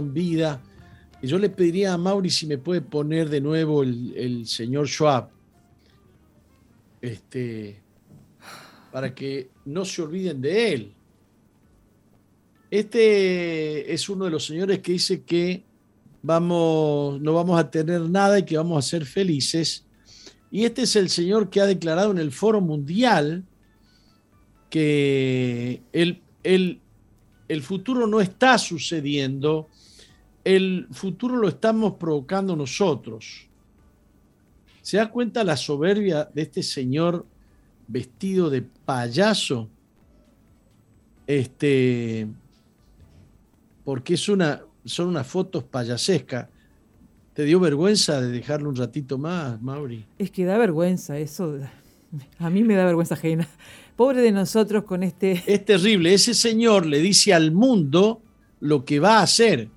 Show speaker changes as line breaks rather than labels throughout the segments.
Vida. Y yo le pediría a Mauri si me puede poner de nuevo el, señor Schwab. Este, para que no se olviden de él. Este es uno de los señores que dice que vamos, no vamos a tener nada y que vamos a ser felices. Y este es el señor que ha declarado en el Foro Mundial que él, él el futuro no está sucediendo, el futuro lo estamos provocando nosotros. ¿Se da cuenta la soberbia de este señor vestido de payaso? Este, porque es una, son unas fotos payasescas. ¿Te dio vergüenza de dejarlo un ratito más, Mauri?
Es que da vergüenza, eso. A mí me da vergüenza ajena. Pobre de nosotros con este...
Es terrible. Ese señor le dice al mundo lo que va a hacer,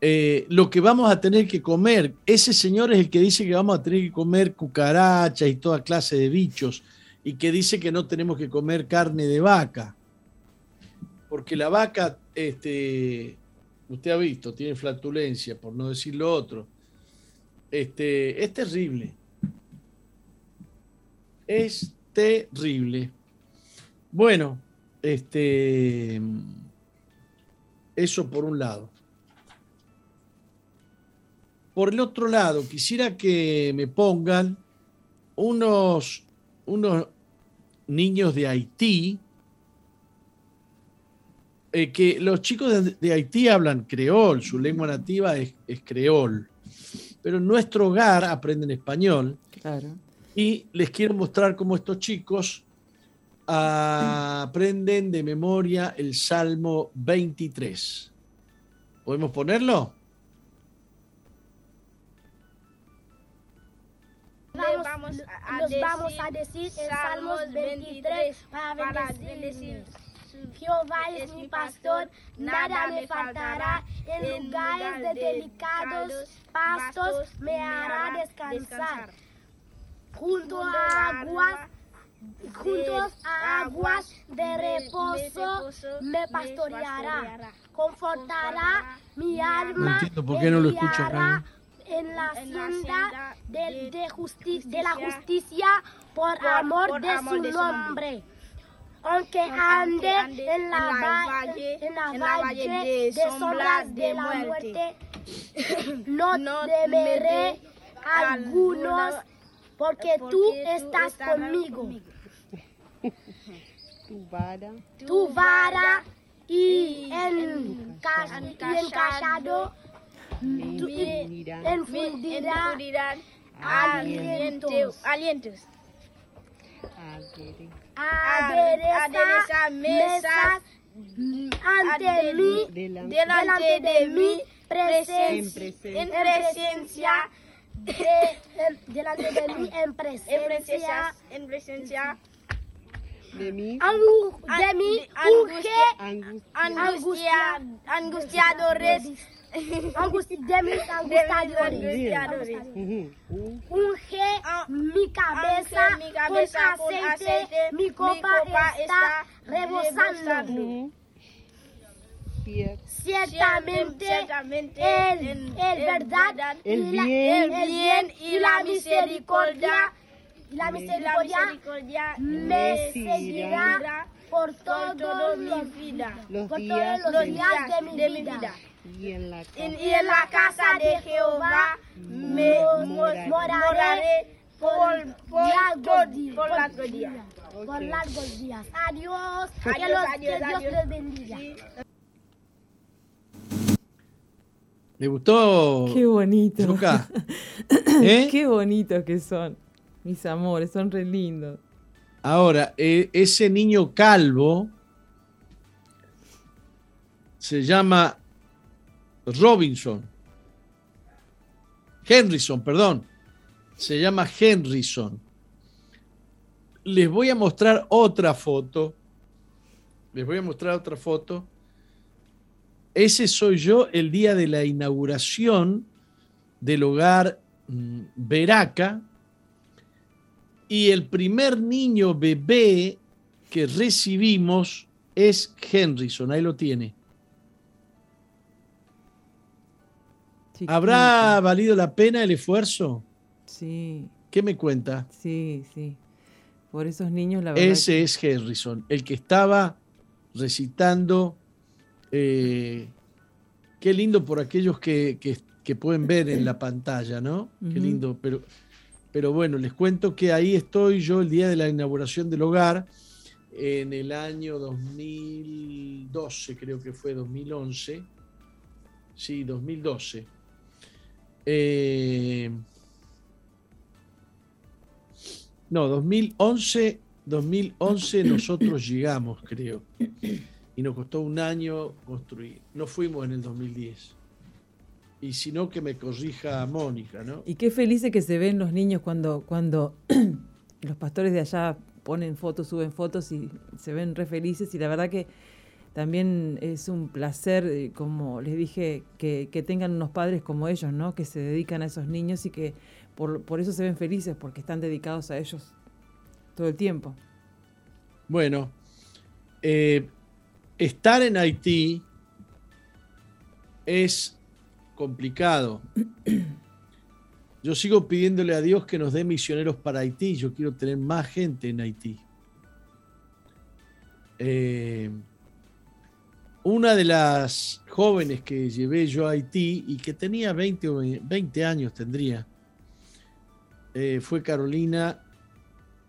eh, lo que vamos a tener que comer. Ese señor es el que dice que vamos a tener que comer cucarachas y toda clase de bichos y que dice que no tenemos que comer carne de vaca. Porque la vaca, este, usted ha visto, tiene flatulencia, por no decir lo otro. Este, es terrible. Es terrible. Bueno, este, eso por un lado. Por el otro lado, quisiera que me pongan unos, unos niños de Haití, eh, que los chicos de, Haití hablan creol, su lengua nativa es, es creol, pero en nuestro hogar aprenden español. Claro. Y les quiero mostrar cómo estos chicos aprenden de memoria el Salmo 23. ¿Podemos ponerlo?
A, nos vamos a decir el Salmo 23 para bendecir. Jehová es mi pastor, nada me faltará. En lugares de delicados pastos me hará descansar. junto a aguas juntos a aguas de reposo me pastoreará, confortará mi alma,
no por qué no lo escucho
en la senda de, de, la justicia por amor de su nombre. Aunque ande en la, valle, en la valle de sombras de la muerte, no temeré algunos porque, tú estás conmigo.
Tu vara,
tu vara y, en, encajado enfundirán alientos. alientos. Adereza mesas ante mí, delante de mí presencia, en presencia de, delante de mí, en presencia,
en presencia de mí,
angu- de mí,
angustia, angustiadores,
angusti- de angustiadores.
angustiadores.
Unge mi cabeza,
Unge mi cabeza
con aceite, mi copa, está, rebosando. Ciertamente, el,
en-
el verdad,
el
la-
bien,
el bien y la misericordia, y la
la
misericordia
misericordia
me
seguirá
por vida,
los
por
días
todos los días de mi vida.
Y en la casa
En- y en la casa de Jehová me
Moraré
moraré por, por,
largos
por,
días.
por largos días.
por largos días. Adiós. que,
Adiós,
los-
adiós,
que Dios
adiós.
les bendiga.
Sí.
¿Le gustó?
Qué bonito.
Luca? ¿Eh?
Qué bonitos que son. Mis amores, son re lindos.
Ahora, eh, ese niño calvo se llama Robinson. Henryson, perdón. Se llama Henryson. Les voy a mostrar otra foto. Les voy a mostrar otra foto. Ese soy yo el día de la inauguración del hogar mm, Veraca, y el primer niño bebé que recibimos es Henryson, ahí lo tiene.
Chiquito.
¿Habrá valido la pena el esfuerzo?
Sí,
¿Qué me cuenta?
sí, sí. Por esos niños, la verdad.
Ese es Henryson, el que estaba recitando. eh, qué lindo por aquellos que, que- que pueden ver en la pantalla, ¿no? Qué lindo, pero, pero bueno, les cuento que ahí estoy yo el día de la inauguración del hogar, en el año 2012, creo que fue 2011. Sí, 2012. Eh, no, 2011, 2011 nosotros llegamos, creo. Y nos costó un año construir. No fuimos en el 2010. Y si no, que me corrija Mónica, ¿no?
Y qué felices que se ven los niños cuando, cuando los pastores de allá ponen fotos, suben fotos y se ven re felices. Y la verdad que también es un placer, eh, como les dije, que, que tengan unos padres como ellos, ¿no? Que se dedican a esos niños y que por, por eso se ven felices, porque están dedicados a ellos todo el tiempo.
Bueno, eh, estar en Haití es complicado. Yo sigo pidiéndole a Dios que nos dé misioneros para Haití. Yo quiero tener más gente en Haití. Eh, una de las jóvenes que llevé yo a Haití y que tenía 20, o 20 años, tendría, eh, fue Carolina.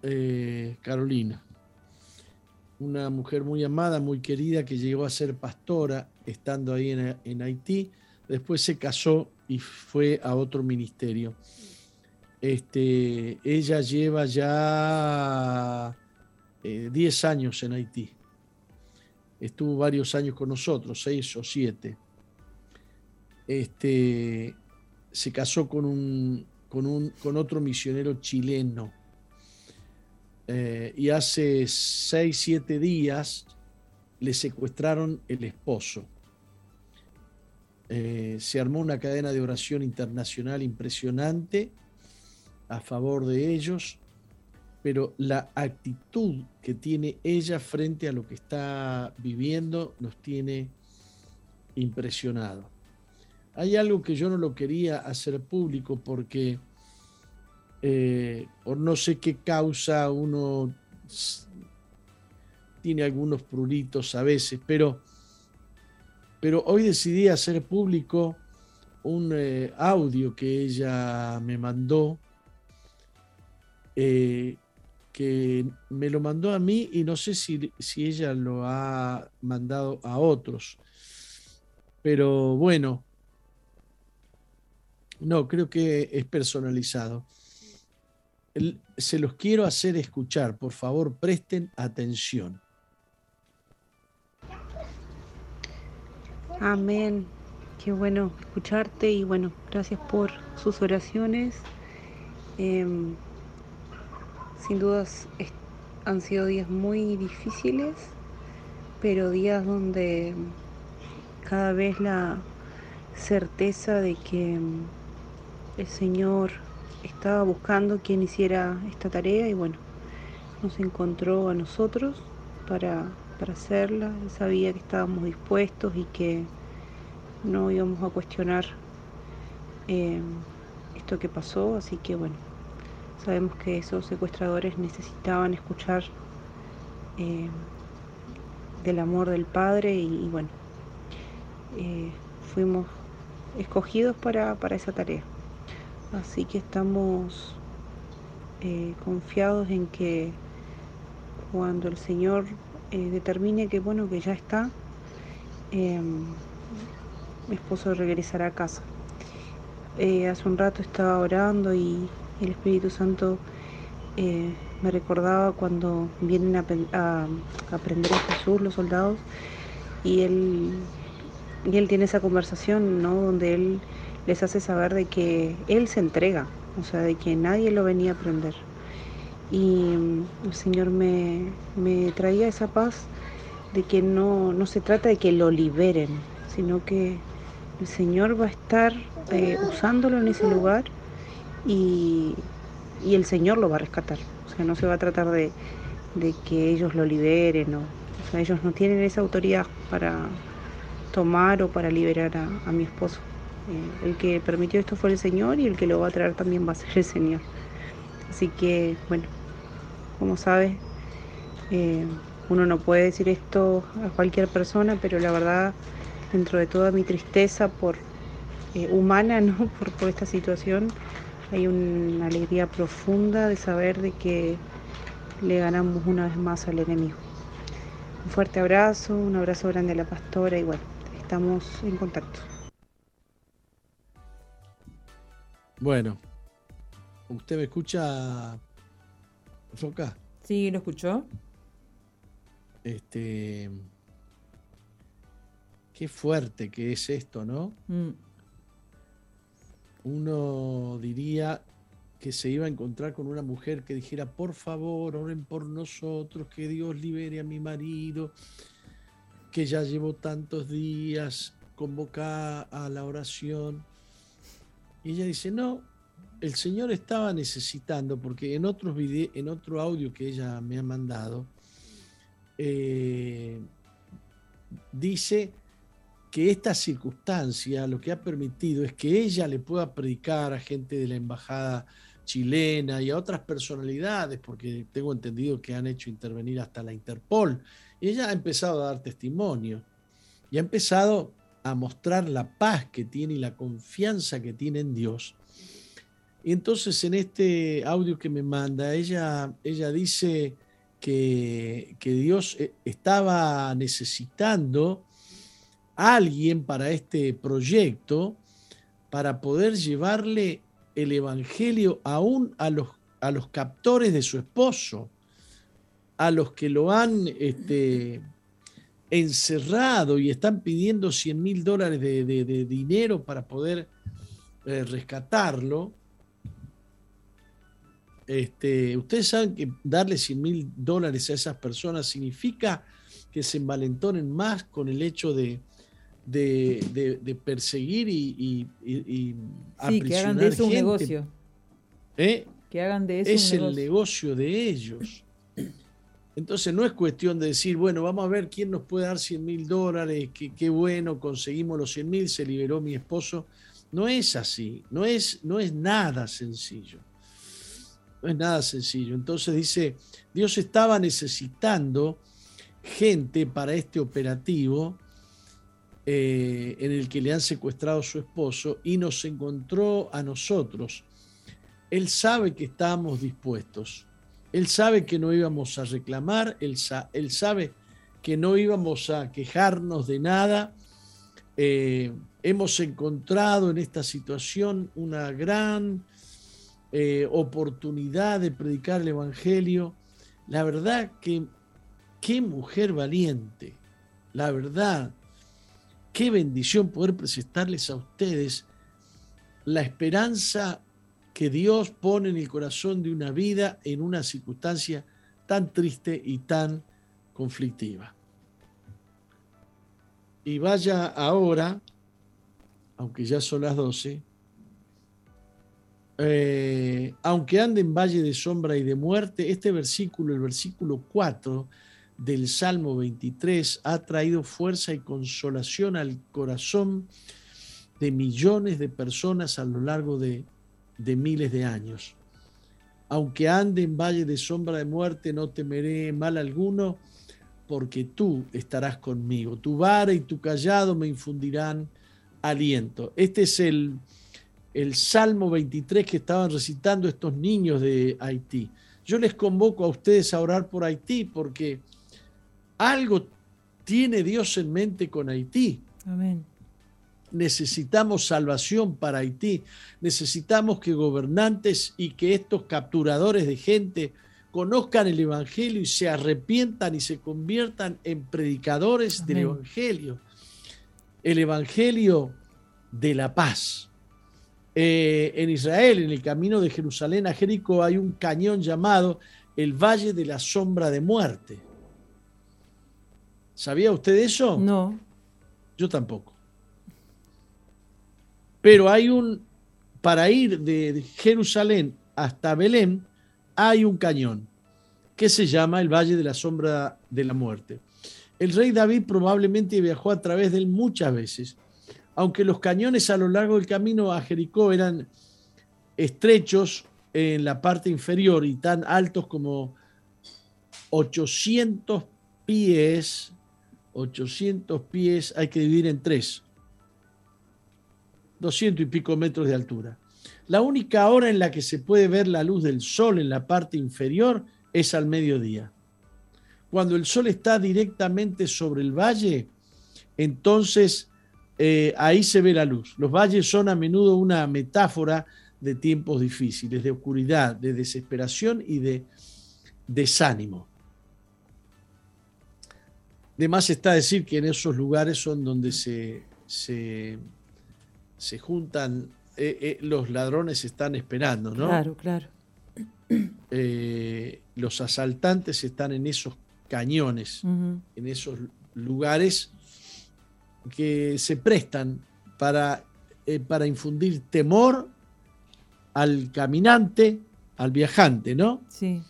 eh, Carolina una mujer muy amada, muy querida, que llegó a ser pastora estando ahí en, en Haití. Después se casó y fue a otro ministerio. Este, ella lleva ya eh, 10 años en Haití. Estuvo varios años con nosotros, seis o siete. Este, se casó con, un, con, un, con otro misionero chileno. Eh, y hace seis, siete días le secuestraron el esposo. Eh, se armó una cadena de oración internacional impresionante a favor de ellos, pero la actitud que tiene ella frente a lo que está viviendo nos tiene impresionado. Hay algo que yo no lo quería hacer público porque eh, por no sé qué causa uno tiene algunos pruritos a veces, pero, pero hoy decidí hacer público un eh, audio que ella me mandó, eh, que me lo mandó a mí y no sé si, si ella lo ha mandado a otros. Pero bueno, no, creo que es personalizado. Se los quiero hacer escuchar, por favor, presten atención.
Amén.
qué bueno escucharte y bueno, gracias por sus oraciones. Em, sin dudas han sido días muy difíciles, pero días donde cada vez la certeza de que el Señor estaba buscando quien hiciera esta tarea y bueno, nos encontró a nosotros para, hacerla. Él sabía que estábamos dispuestos y que no íbamos a cuestionar eh, esto que pasó, así que bueno, sabemos que esos secuestradores necesitaban escuchar eh, del amor del Padre y, bueno, eh, fuimos escogidos para, para esa tarea. Así que estamos eh, confiados en que cuando el Señor determine que bueno que ya está, mi esposo regresará a casa. Hace un rato estaba orando y el Espíritu Santo me recordaba cuando vienen a, a, aprender a Jesús los soldados y él, y él tiene esa conversación, ¿no? Donde él les hace saber de que Él se entrega, o sea, de que nadie lo venía a aprender. Y mm, el Señor me, traía esa paz de que no, no, se trata de que lo liberen, sino que el Señor va a estar eh, usándolo en ese lugar y, el Señor lo va a rescatar. O sea, no se va a tratar de, que ellos lo liberen, o, sea, ellos no tienen esa autoridad para tomar o para liberar a mi esposo. Eh, el que permitió esto fue el Señor y el que lo va a traer también va a ser el Señor. Así que, bueno, como sabes, eh, uno no puede decir esto a cualquier persona, pero la verdad, dentro de toda mi tristeza por eh, humana, ¿no? Por, por esta situación, hay una alegría profunda de saber de que le ganamos una vez más al enemigo. Un fuerte abrazo, un abrazo grande a la pastora y bueno, estamos en contacto.
Bueno, ¿usted me escucha, Roca?
Sí, ¿lo escuchó?
Este. Qué fuerte que es esto, ¿no? Mm. Uno diría que se iba a encontrar con una mujer que dijera, por favor, oren por nosotros, que Dios libere a mi marido, que ya llevo tantos días convocada a la oración y ella dice, no, el Señor estaba necesitando, porque en, otros en otro audio que ella me ha mandado, eh, dice que esta circunstancia lo que ha permitido es que ella le pueda predicar a gente de la embajada chilena y a otras personalidades, porque tengo entendido que han hecho intervenir hasta la Interpol. Y ella ha empezado a dar testimonio y ha empezado a mostrar la paz que tiene y la confianza que tiene en Dios. Y entonces en este audio que me manda, ella, ella dice que, que Dios eh, estaba necesitando alguien para este proyecto, para poder llevarle el Evangelio aún a los, a los captores de su esposo, a los que lo han este, encerrado y están pidiendo 100 mil dólares de, dinero para poder eh, rescatarlo. Este, ustedes saben que darle 100 mil dólares a esas personas significa que se envalentonen más con el hecho de, de, perseguir y, y,
sí, que hagan de eso un negocio.
¿Eh?
Que hagan de eso
es el negocio de ellos. Entonces no es cuestión de decir, bueno, vamos a ver quién nos puede dar 100 mil dólares, qué, bueno, conseguimos los 100 mil, se liberó mi esposo. No es así, no es, no es nada sencillo. No es nada sencillo. Entonces dice, Dios estaba necesitando gente para este operativo eh, en el que le han secuestrado a su esposo y nos encontró a nosotros. Él sabe que estamos dispuestos él sabe que no íbamos a reclamar, él, sabe que no íbamos a quejarnos de nada. Eh, hemos encontrado en esta situación una gran eh, oportunidad de predicar el Evangelio. La verdad que qué mujer valiente, la verdad. Qué bendición poder presentarles a ustedes la esperanza que Dios pone en el corazón de una vida en una circunstancia tan triste y tan conflictiva. Y vaya ahora, aunque ya son las 12, eh, aunque ande en valle de sombra y de muerte, este versículo, el versículo 4 del Salmo 23, ha traído fuerza y consolación al corazón de millones de personas a lo largo de, de miles de años. Aunque ande en valle de sombra de muerte, no temeré mal alguno, porque tú estarás conmigo. Tu vara y tu callado me infundirán aliento. Este es el, el Salmo 23 que estaban recitando estos niños de Haití. Yo les convoco a ustedes a orar por Haití porque algo tiene Dios en mente con Haití.
Amén.
Necesitamos salvación para Haití. Necesitamos que gobernantes y que estos capturadores de gente conozcan el Evangelio y se arrepientan y se conviertan en predicadores del. Evangelio. El Evangelio de la paz. Eh, en Israel, en el camino de Jerusalén a Jericó, hay un cañón llamado el Valle de la Sombra de Muerte. ¿Sabía usted eso?
No.
Yo tampoco. Pero hay un, para ir de Jerusalén hasta Belén, hay un cañón que se llama el Valle de la Sombra de la Muerte. El rey David probablemente viajó a través de él muchas veces, aunque los cañones a lo largo del camino a Jericó eran estrechos en la parte inferior y tan altos como 800 pies, 800 pies hay que dividir en tres, 200 y pico metros de altura. La única hora en la que se puede ver la luz del sol en la parte inferior es al mediodía. Cuando el sol está directamente sobre el valle, entonces eh, ahí se ve la luz. Los valles son a menudo una metáfora de tiempos difíciles, de oscuridad, de desesperación y de desánimo. De más está decir que en esos lugares son donde se, se, se juntan, eh, eh, los ladrones están esperando, ¿no?
Claro, claro.
Eh, los asaltantes están en esos cañones, en esos lugares que se prestan para, para infundir temor al caminante, al viajante, ¿no?
Sí,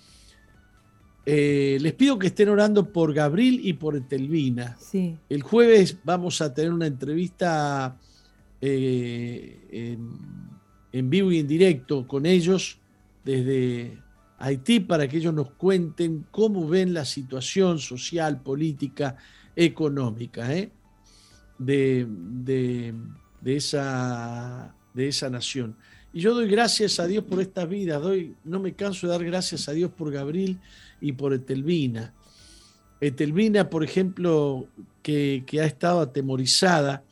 Eh, les pido que estén orando por Gabriel y por Etelvina.
sí.
El jueves vamos a tener una entrevista eh, en, en vivo y en directo con ellos desde Haití para que ellos nos cuenten cómo ven la situación social, política, económica ¿eh? de, de- de esa, de esa nación. Y yo doy gracias a Dios por estas vidas, doy, no me canso de dar gracias a Dios por Gabriel y por Etelvina. Etelvina, por ejemplo, que, ha estado atemorizada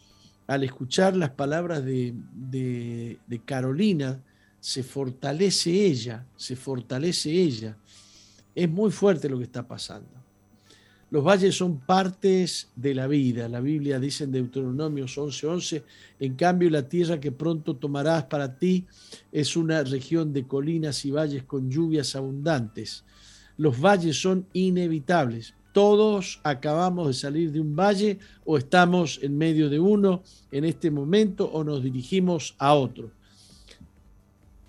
al escuchar las palabras de- de Carolina, se fortalece ella, se fortalece ella. Es muy fuerte lo que está pasando. Los valles son partes de la vida. La Biblia dice en Deuteronomios 11:11, en cambio la tierra que pronto tomarás para ti es una región de colinas y valles con lluvias abundantes. Los valles son inevitables. Todos acabamos de salir de un valle o estamos en medio de uno en este momento o nos dirigimos a otro.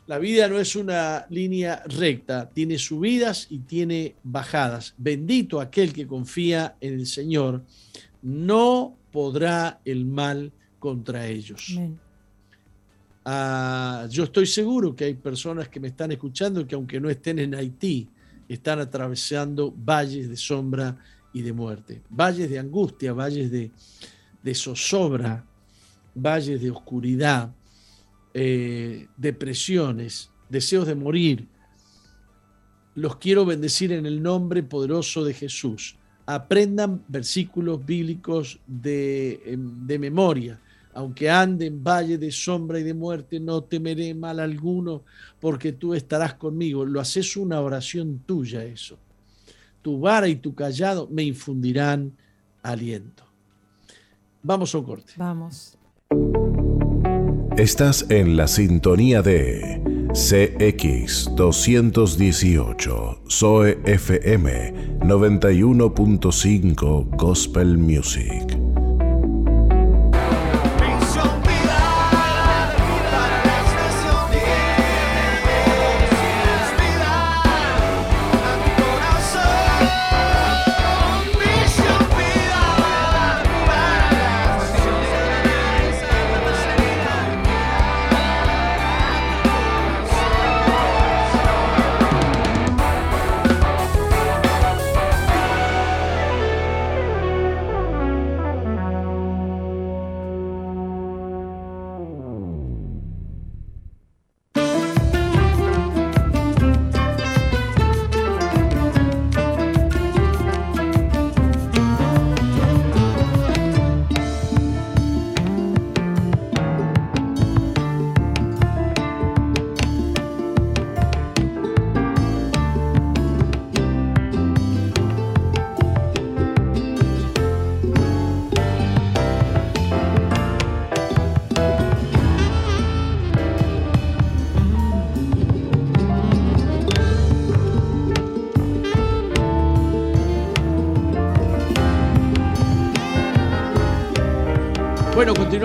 La vida no es una línea recta, tiene subidas y tiene bajadas. Bendito aquel que confía en el Señor, no podrá el mal contra ellos. Ah, yo estoy seguro que hay personas que me están escuchando que aunque no estén en Haití, están atravesando valles de sombra y de muerte, valles de angustia, valles de, de zozobra, valles de oscuridad, eh, depresiones, deseos de morir. Los quiero bendecir en el nombre poderoso de Jesús. Aprendan versículos bíblicos de, em, de memoria. Aunque ande en valle de sombra y de muerte, no temeré mal alguno, porque tú estarás conmigo. Lo haces una oración tuya eso. Tu vara y tu callado me infundirán aliento. Vamos a un corte.
Vamos.
Estás en la sintonía de CX 218, Zoe FM 91.5 Gospel Music.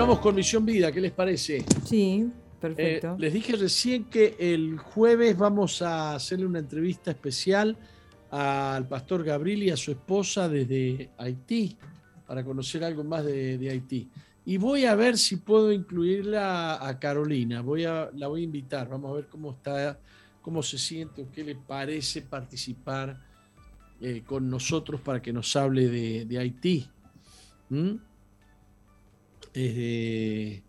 Continuamos con Misión Vida, ¿qué les parece?
Sí,
Eh,
perfecto.
les dije recién que el jueves vamos a hacerle una entrevista especial al pastor Gabriel y a su esposa desde Haití, para conocer algo más de, de Haití. Y voy a ver si puedo incluirla a Carolina, voy a, la voy a invitar, vamos a ver cómo está, cómo se siente o qué le parece participar eh, con nosotros para que nos hable de, de Haití. ¿Mm? Eh,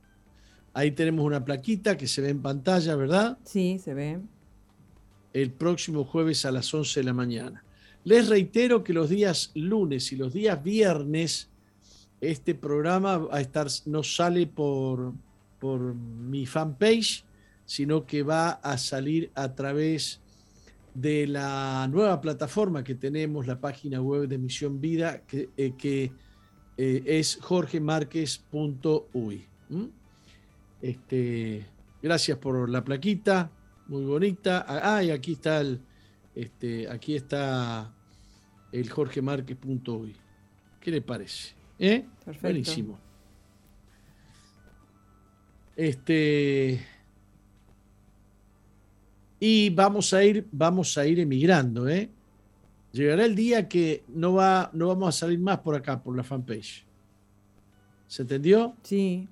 Ahí tenemos una plaquita que se ve en pantalla, ¿verdad?
Sí, se ve.
El próximo jueves a las 11 de la mañana. Les reitero que los días lunes y los días viernes este programa va a estar, no sale por, por mi fanpage, sino que va a salir a través de la nueva plataforma que tenemos, la página web de Misión Vida, que, eh, que eh, es jorgemarquez.uy. ¿m? Este, gracias por la plaquita, muy bonita. Ah, y aquí está el, este, aquí está el jorgemarquez.uy. ¿Qué le parece? ¿Eh?
Perfecto.
Buenísimo. Este. Y vamos a ir, vamos a ir emigrando, ¿eh? Llegará el día que no, va, no vamos a salir más por acá, por la fanpage. ¿Se entendió?
Sí,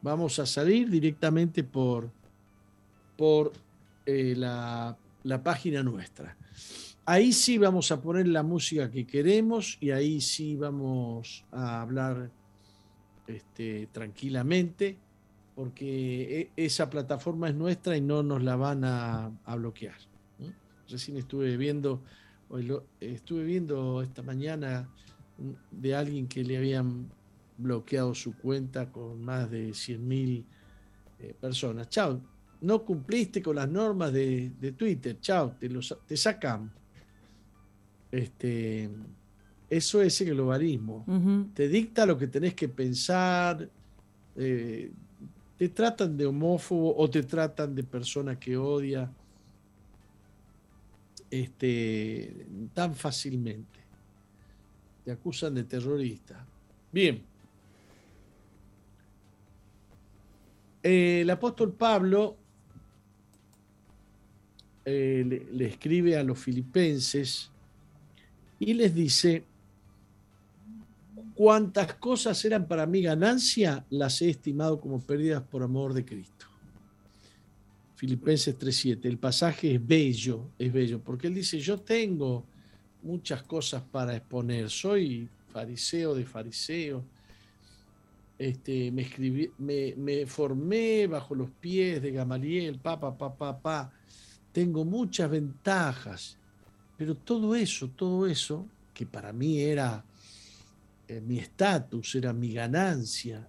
Vamos a salir directamente por, por eh, la, la página nuestra. Ahí sí vamos a poner la música que queremos y ahí sí vamos a hablar este, tranquilamente, porque e- esa plataforma es nuestra y no nos la van a, a bloquear. Recién estuve viendo, hoy lo- estuve viendo esta mañana de alguien que le habían bloqueado su cuenta con más de 100.000 eh, personas. Chao, no cumpliste con las normas de, de Twitter. Chao, te, te sacan. Este, eso es el globalismo. Te dicta lo que tenés que pensar. eh, te tratan de homófobo o te tratan de persona que odia este, tan fácilmente. Te acusan de terrorista. Bien. Eh, el apóstol Pablo eh, le, le escribe a los filipenses y les dice, cuantas cosas eran para mí ganancia, las he estimado como pérdidas por amor de Cristo. Filipenses 3.7. El pasaje es bello, es bello, porque él dice, yo tengo muchas cosas para exponer, soy fariseo de fariseo, este, me, escribí, me, formé bajo los pies de Gamaliel, pa, pa, pa, pa, pa. Tengo muchas ventajas, pero todo eso, todo eso, que para mí era eh, mi estatus, era mi ganancia,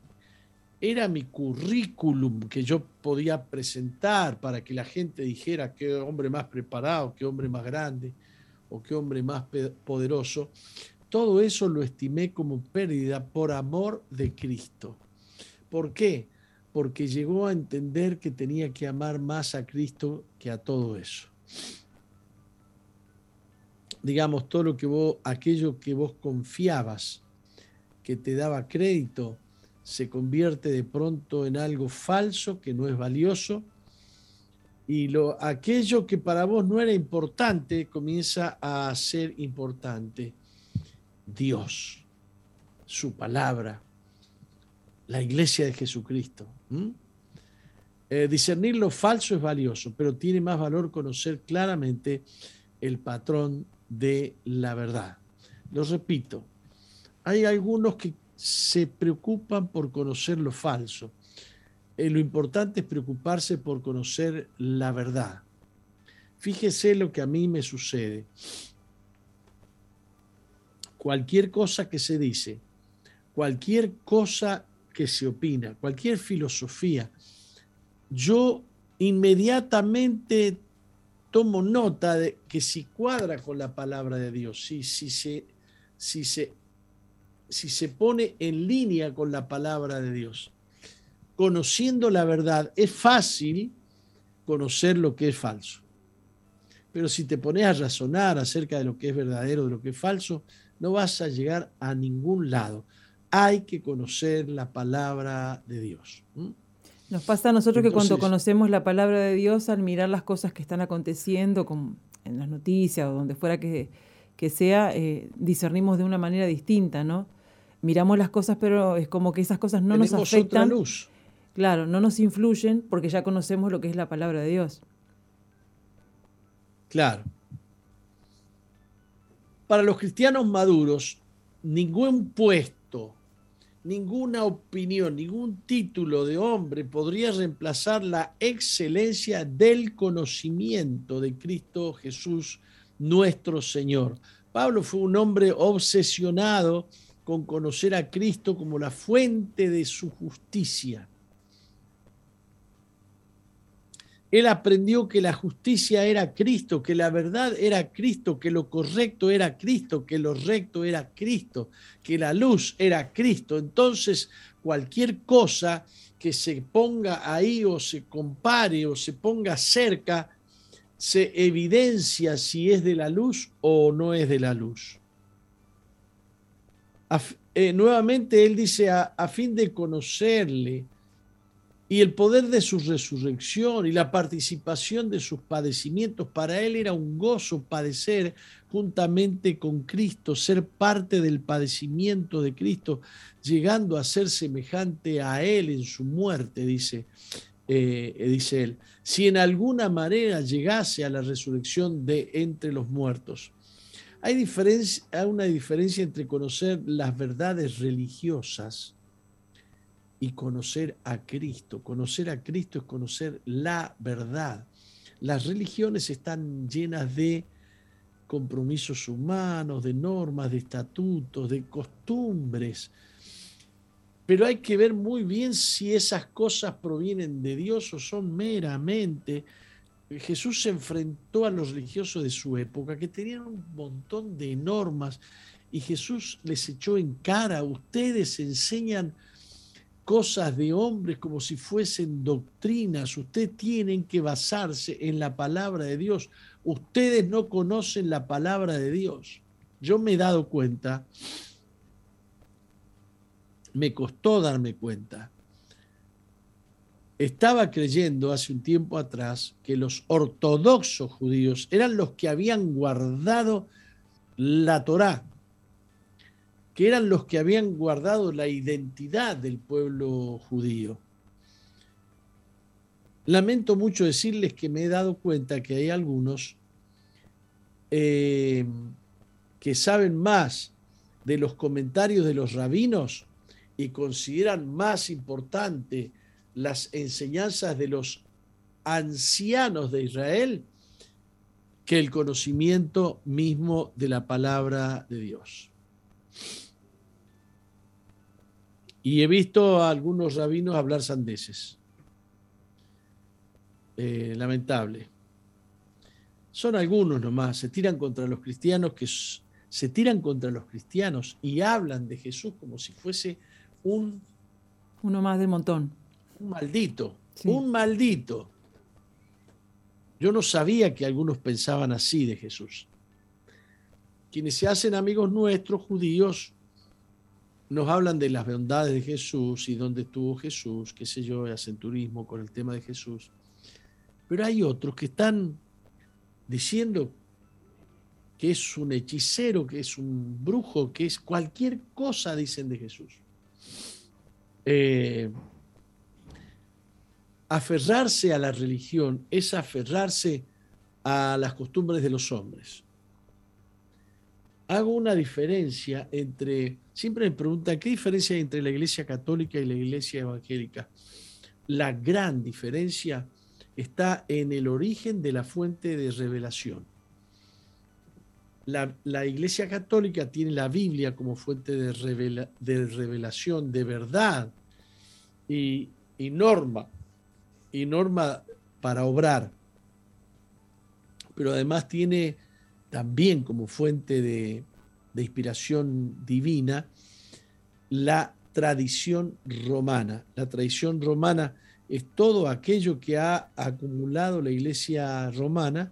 era mi currículum que yo podía presentar para que la gente dijera qué hombre más preparado, qué hombre más grande o qué hombre más poderoso. todo eso lo estimé como pérdida por amor de Cristo. ¿Por qué? Porque llegó a entender que tenía que amar más a Cristo que a todo eso. Digamos, todo lo que vos, aquello que vos confiabas, que te daba crédito, se convierte de pronto en algo falso que no es valioso y lo, aquello que para vos no era importante comienza a ser importante. Dios, su palabra, la iglesia de Jesucristo. Eh, discernir lo falso es valioso, pero tiene más valor conocer claramente el patrón de la verdad. Lo repito, hay algunos que se preocupan por conocer lo falso. Eh, lo importante es preocuparse por conocer la verdad. Fíjese lo que a mí me sucede. Cualquier cosa que se dice, cualquier cosa que se opina, cualquier filosofía, yo inmediatamente tomo nota de que si cuadra con la palabra de Dios, si, si, se, si se si se pone en línea con la palabra de Dios. Conociendo la verdad, es fácil conocer lo que es falso. Pero si te pones a razonar acerca de lo que es verdadero, de lo que es falso, no vas a llegar a ningún lado. Hay que conocer la palabra de Dios.
Nos pasa a nosotros que cuando conocemos la palabra de Dios, al mirar las cosas que están aconteciendo como en las noticias o donde fuera que, sea, eh, discernimos de una manera distinta, ¿no? Miramos las cosas, pero es como que esas cosas no nos afectan. luz. Claro, no nos influyen porque ya conocemos lo que es la palabra de Dios.
Claro. Para los cristianos maduros, ningún puesto, ninguna opinión, ningún título de hombre podría reemplazar la excelencia del conocimiento de Cristo Jesús, nuestro Señor. Pablo fue un hombre obsesionado con conocer a Cristo como la fuente de su justicia. Él aprendió que la justicia era Cristo, que la verdad era Cristo, que lo correcto era Cristo, que lo recto era Cristo, que la luz era Cristo. Entonces, cualquier cosa que se ponga ahí o se compare o se ponga cerca, se evidencia si es de la luz o no es de la luz. Eh, nuevamente él dice a, fin de conocerle y el poder de su resurrección y la participación de sus padecimientos, para él era un gozo padecer juntamente con Cristo, ser parte del padecimiento de Cristo, llegando a ser semejante a él en su muerte, dice, eh, dice él, si en alguna manera llegase a la resurrección de entre los muertos. Hay, una diferencia entre conocer las verdades religiosas y conocer a Cristo. Conocer a Cristo es conocer la verdad. Las religiones están llenas de compromisos humanos, de normas, de estatutos, de costumbres. Pero hay que ver muy bien si esas cosas provienen de Dios o son meramente Jesús se enfrentó a los religiosos de su época que tenían un montón de normas y Jesús les echó en cara, ustedes enseñan cosas de hombres como si fuesen doctrinas, ustedes tienen que basarse en la palabra de Dios, ustedes no conocen la palabra de Dios. Yo me he dado cuenta, me costó darme cuenta, estaba creyendo hace un tiempo atrás que los ortodoxos judíos eran los que habían guardado la Torá, que eran los que habían guardado la identidad del pueblo judío. Lamento mucho decirles que me he dado cuenta que hay algunos eh, que saben más de los comentarios de los rabinos y consideran más importante las enseñanzas de los ancianos de Israel que el conocimiento mismo de la palabra de Dios. Y he visto a algunos rabinos hablar sandeces. Eh, lamentable. Son algunos nomás, se tiran contra los cristianos que se tiran contra los cristianos y hablan de Jesús como si fuese un...
Uno más del montón.
Un maldito, un maldito. Yo no sabía que algunos pensaban así de Jesús. Quienes se hacen amigos nuestros, judíos, nos hablan de las bondades de Jesús y dónde estuvo Jesús, qué sé yo, hacen turismo con el tema de Jesús. Pero hay otros que están diciendo que es un hechicero, que es un brujo, que es cualquier cosa, dicen de Jesús. Eh, aferrarse a la religión es aferrarse a las costumbres de los hombres. Hago una diferencia entre, siempre me preguntan, ¿qué diferencia hay entre la iglesia católica y la iglesia evangélica? La gran diferencia está en el origen de la fuente de revelación. La, iglesia católica tiene la Biblia como fuente de, revelación, de verdad y norma y norma para obrar, pero además tiene también como fuente de, inspiración divina la tradición romana. La tradición romana es todo aquello que ha acumulado la iglesia romana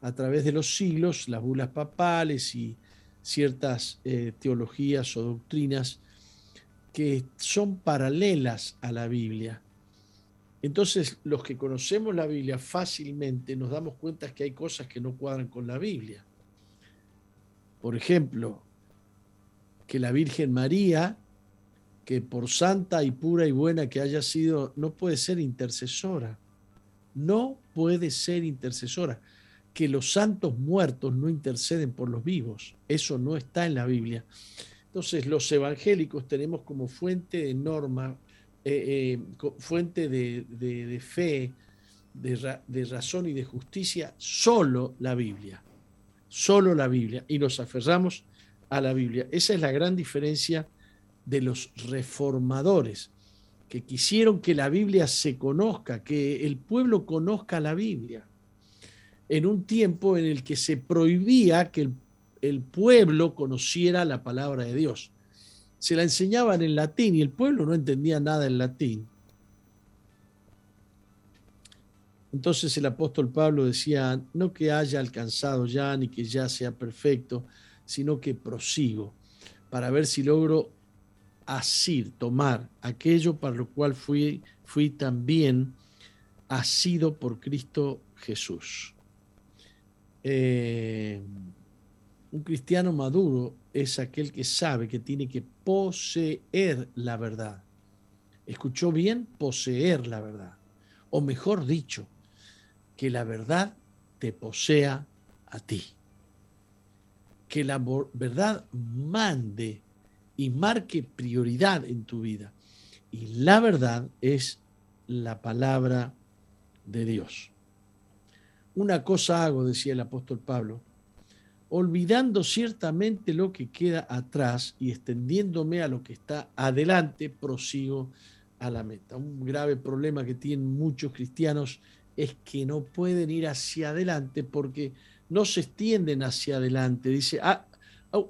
a través de los siglos, las bulas papales y ciertas eh, teologías o doctrinas que son paralelas a la Biblia. Entonces, los que conocemos la Biblia fácilmente nos damos cuenta que hay cosas que no cuadran con la Biblia. Por ejemplo, que la Virgen María, que por santa y pura y buena que haya sido, no puede ser intercesora. No puede ser intercesora. Que los santos muertos no interceden por los vivos. Eso no está en la Biblia. Entonces, los evangélicos tenemos como fuente de norma eh, eh, fuente de, fe, de, razón y de justicia, solo la Biblia, solo la Biblia, y nos aferramos a la Biblia. Esa es la gran diferencia de los reformadores, que quisieron que la Biblia se conozca, que el pueblo conozca la Biblia, en un tiempo en el que se prohibía que el pueblo conociera la palabra de Dios se la enseñaban en latín y el pueblo no entendía nada en latín. Entonces el apóstol Pablo decía, no que haya alcanzado ya ni que ya sea perfecto, sino que prosigo para ver si logro asir, tomar aquello para lo cual fui, fui también asido por Cristo Jesús. Eh, un cristiano maduro es aquel que sabe que tiene que poseer la verdad. ¿Escuchó bien? Poseer la verdad. O mejor dicho, que la verdad te posea a ti. Que la verdad mande y marque prioridad en tu vida. Y la verdad es la palabra de Dios. Una cosa hago, decía el apóstol Pablo, olvidando ciertamente lo que queda atrás y extendiéndome a lo que está adelante, prosigo a la meta. Un grave problema que tienen muchos cristianos es que no pueden ir hacia adelante porque no se extienden hacia adelante. Dice, ah,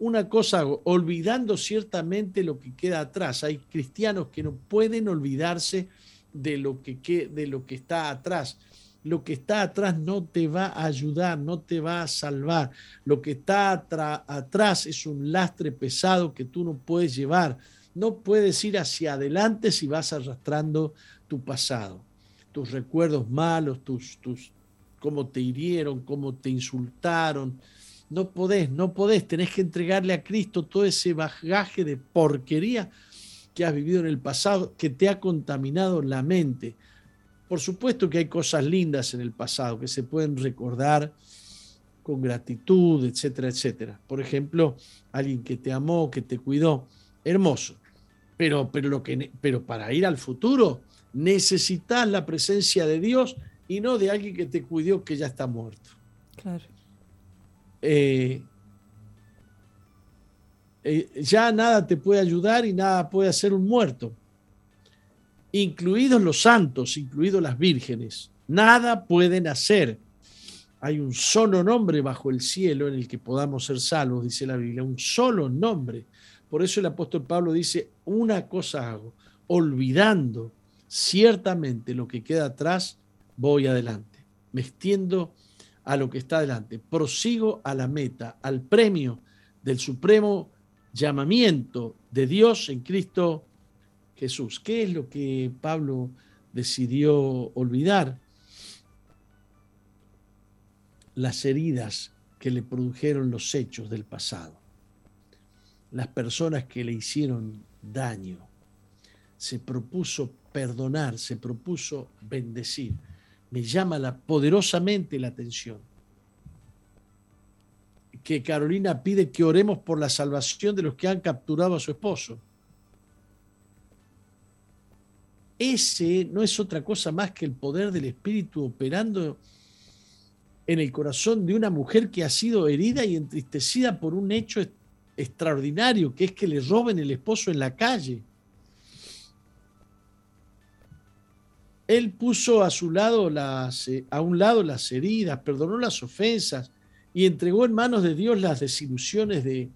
una cosa olvidando ciertamente lo que queda atrás. Hay cristianos que no pueden olvidarse de lo que, de lo que está atrás lo que está atrás no te va a ayudar, no te va a salvar. Lo que está atrás es un lastre pesado que tú no puedes llevar. No puedes ir hacia adelante si vas arrastrando tu pasado, tus recuerdos malos, tus, tus, cómo te hirieron, cómo te insultaron. No podés, no podés, tenés que entregarle a Cristo todo ese bagaje de porquería que has vivido en el pasado, que te ha contaminado la mente por supuesto que hay cosas lindas en el pasado que se pueden recordar con gratitud, etcétera, etcétera. Por ejemplo, alguien que te amó, que te cuidó, hermoso. Pero, pero, lo que, pero para ir al futuro necesitas la presencia de Dios y no de alguien que te cuidó que ya está muerto.
Claro.
Eh, eh, ya nada te puede ayudar y nada puede hacer un muerto incluidos los santos, incluidos las vírgenes. Nada pueden hacer. Hay un solo nombre bajo el cielo en el que podamos ser salvos, dice la Biblia, un solo nombre. Por eso el apóstol Pablo dice, una cosa hago, olvidando ciertamente lo que queda atrás, voy adelante. Me extiendo a lo que está adelante. Prosigo a la meta, al premio del supremo llamamiento de Dios en Cristo Jesús. ¿Qué es lo que Pablo decidió olvidar? Las heridas que le produjeron los hechos del pasado, las personas que le hicieron daño. Se propuso perdonar, se propuso bendecir. Me llama la, poderosamente la atención que Carolina pide que oremos por la salvación de los que han capturado a su esposo. Ese no es otra cosa más que el poder del Espíritu operando en el corazón de una mujer que ha sido herida y entristecida por un hecho extraordinario, que es que le roben el esposo en la calle. Él puso a su lado las, a un lado las heridas, perdonó las ofensas y entregó en manos de Dios las desilusiones de,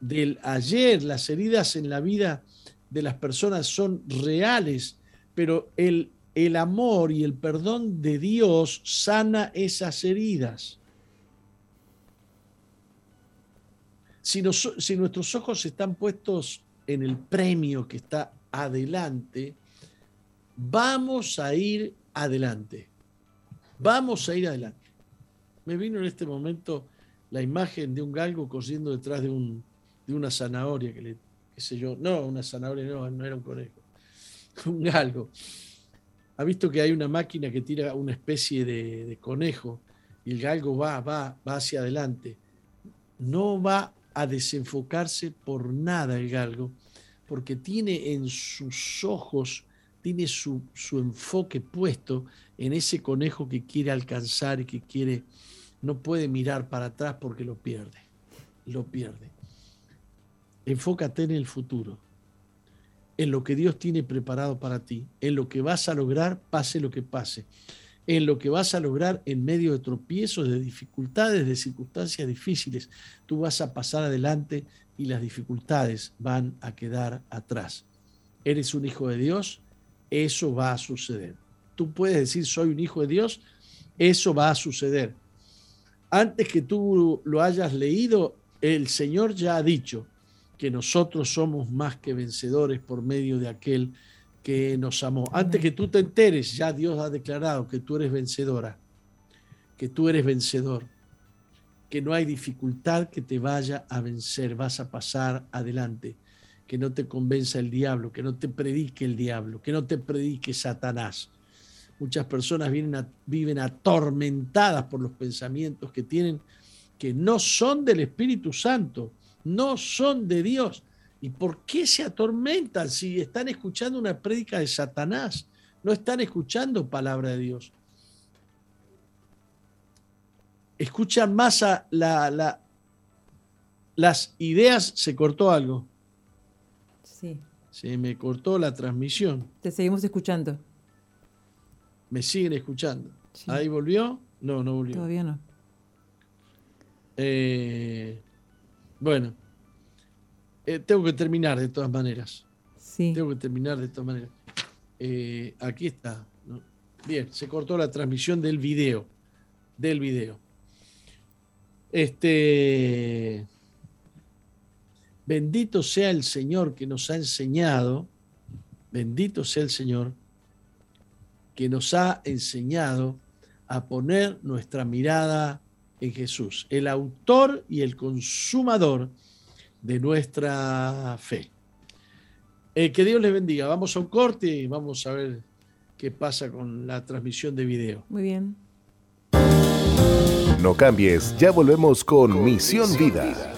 del ayer, las heridas en la vida de las personas son reales, pero el, el amor y el perdón de Dios sana esas heridas. Si, si nuestros ojos están puestos en el premio que está adelante, vamos a ir adelante. Vamos a ir adelante. Me vino en este momento la imagen de un galgo corriendo detrás de, un, de una zanahoria, que le, qué sé yo, no, una zanahoria no, no era un conejo, un galgo. Ha visto que hay una máquina que tira una especie de, conejo y el galgo va, va, va hacia adelante. No va a desenfocarse por nada el galgo, porque tiene en sus ojos, tiene su, su, enfoque puesto en ese conejo que quiere alcanzar y que quiere, no puede mirar para atrás porque lo pierde, lo pierde. Enfócate en el futuro, en lo que Dios tiene preparado para ti, en lo que vas a lograr, pase lo que pase en lo que vas a lograr en medio de tropiezos, de dificultades, de circunstancias difíciles. Tú vas a pasar adelante y las dificultades van a quedar atrás. ¿Eres un hijo de Dios? Eso va a suceder. Tú puedes decir, soy un hijo de Dios, eso va a suceder. Antes que tú lo hayas leído, el Señor ya ha dicho que nosotros somos más que vencedores por medio de aquel que nos amó. Antes que tú te enteres, ya Dios ha declarado que tú eres vencedora, que tú eres vencedor, que no hay dificultad que te vaya a vencer, vas a pasar adelante, que no te convenza el diablo, que no te predique el diablo, que no te predique Satanás. Muchas personas viven, viven atormentadas por los pensamientos que tienen que no son del Espíritu Santo, no son de Dios. ¿Y por qué se atormentan si están escuchando una prédica de Satanás? No están escuchando palabra de Dios. Escuchan más a la, la, las ideas. Se cortó algo.
Sí.
Se me cortó la transmisión.
Te seguimos escuchando.
Me siguen escuchando. Sí. ¿Ahí volvió? No, no volvió.
Todavía no.
Eh, bueno. Eh, tengo que terminar de todas maneras.
Sí.
Tengo que terminar de todas maneras. Eh, aquí está. ¿no? Bien, se cortó la transmisión del video. Del video. Este. Bendito sea el Señor que nos ha enseñado. Bendito sea el Señor que nos ha enseñado a poner nuestra mirada en Jesús, el autor y el consumador de nuestra fe. Eh, que Dios les bendiga. Vamos a un corte y vamos a ver qué pasa con la transmisión de video.
Muy bien.
No cambies, ya volvemos con, con Misión, Misión Vida. Vida.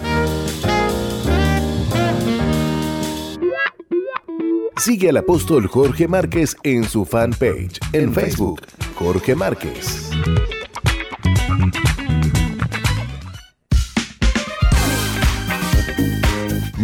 Sigue al apóstol Jorge Márquez en su fanpage en, en Facebook, Jorge Márquez.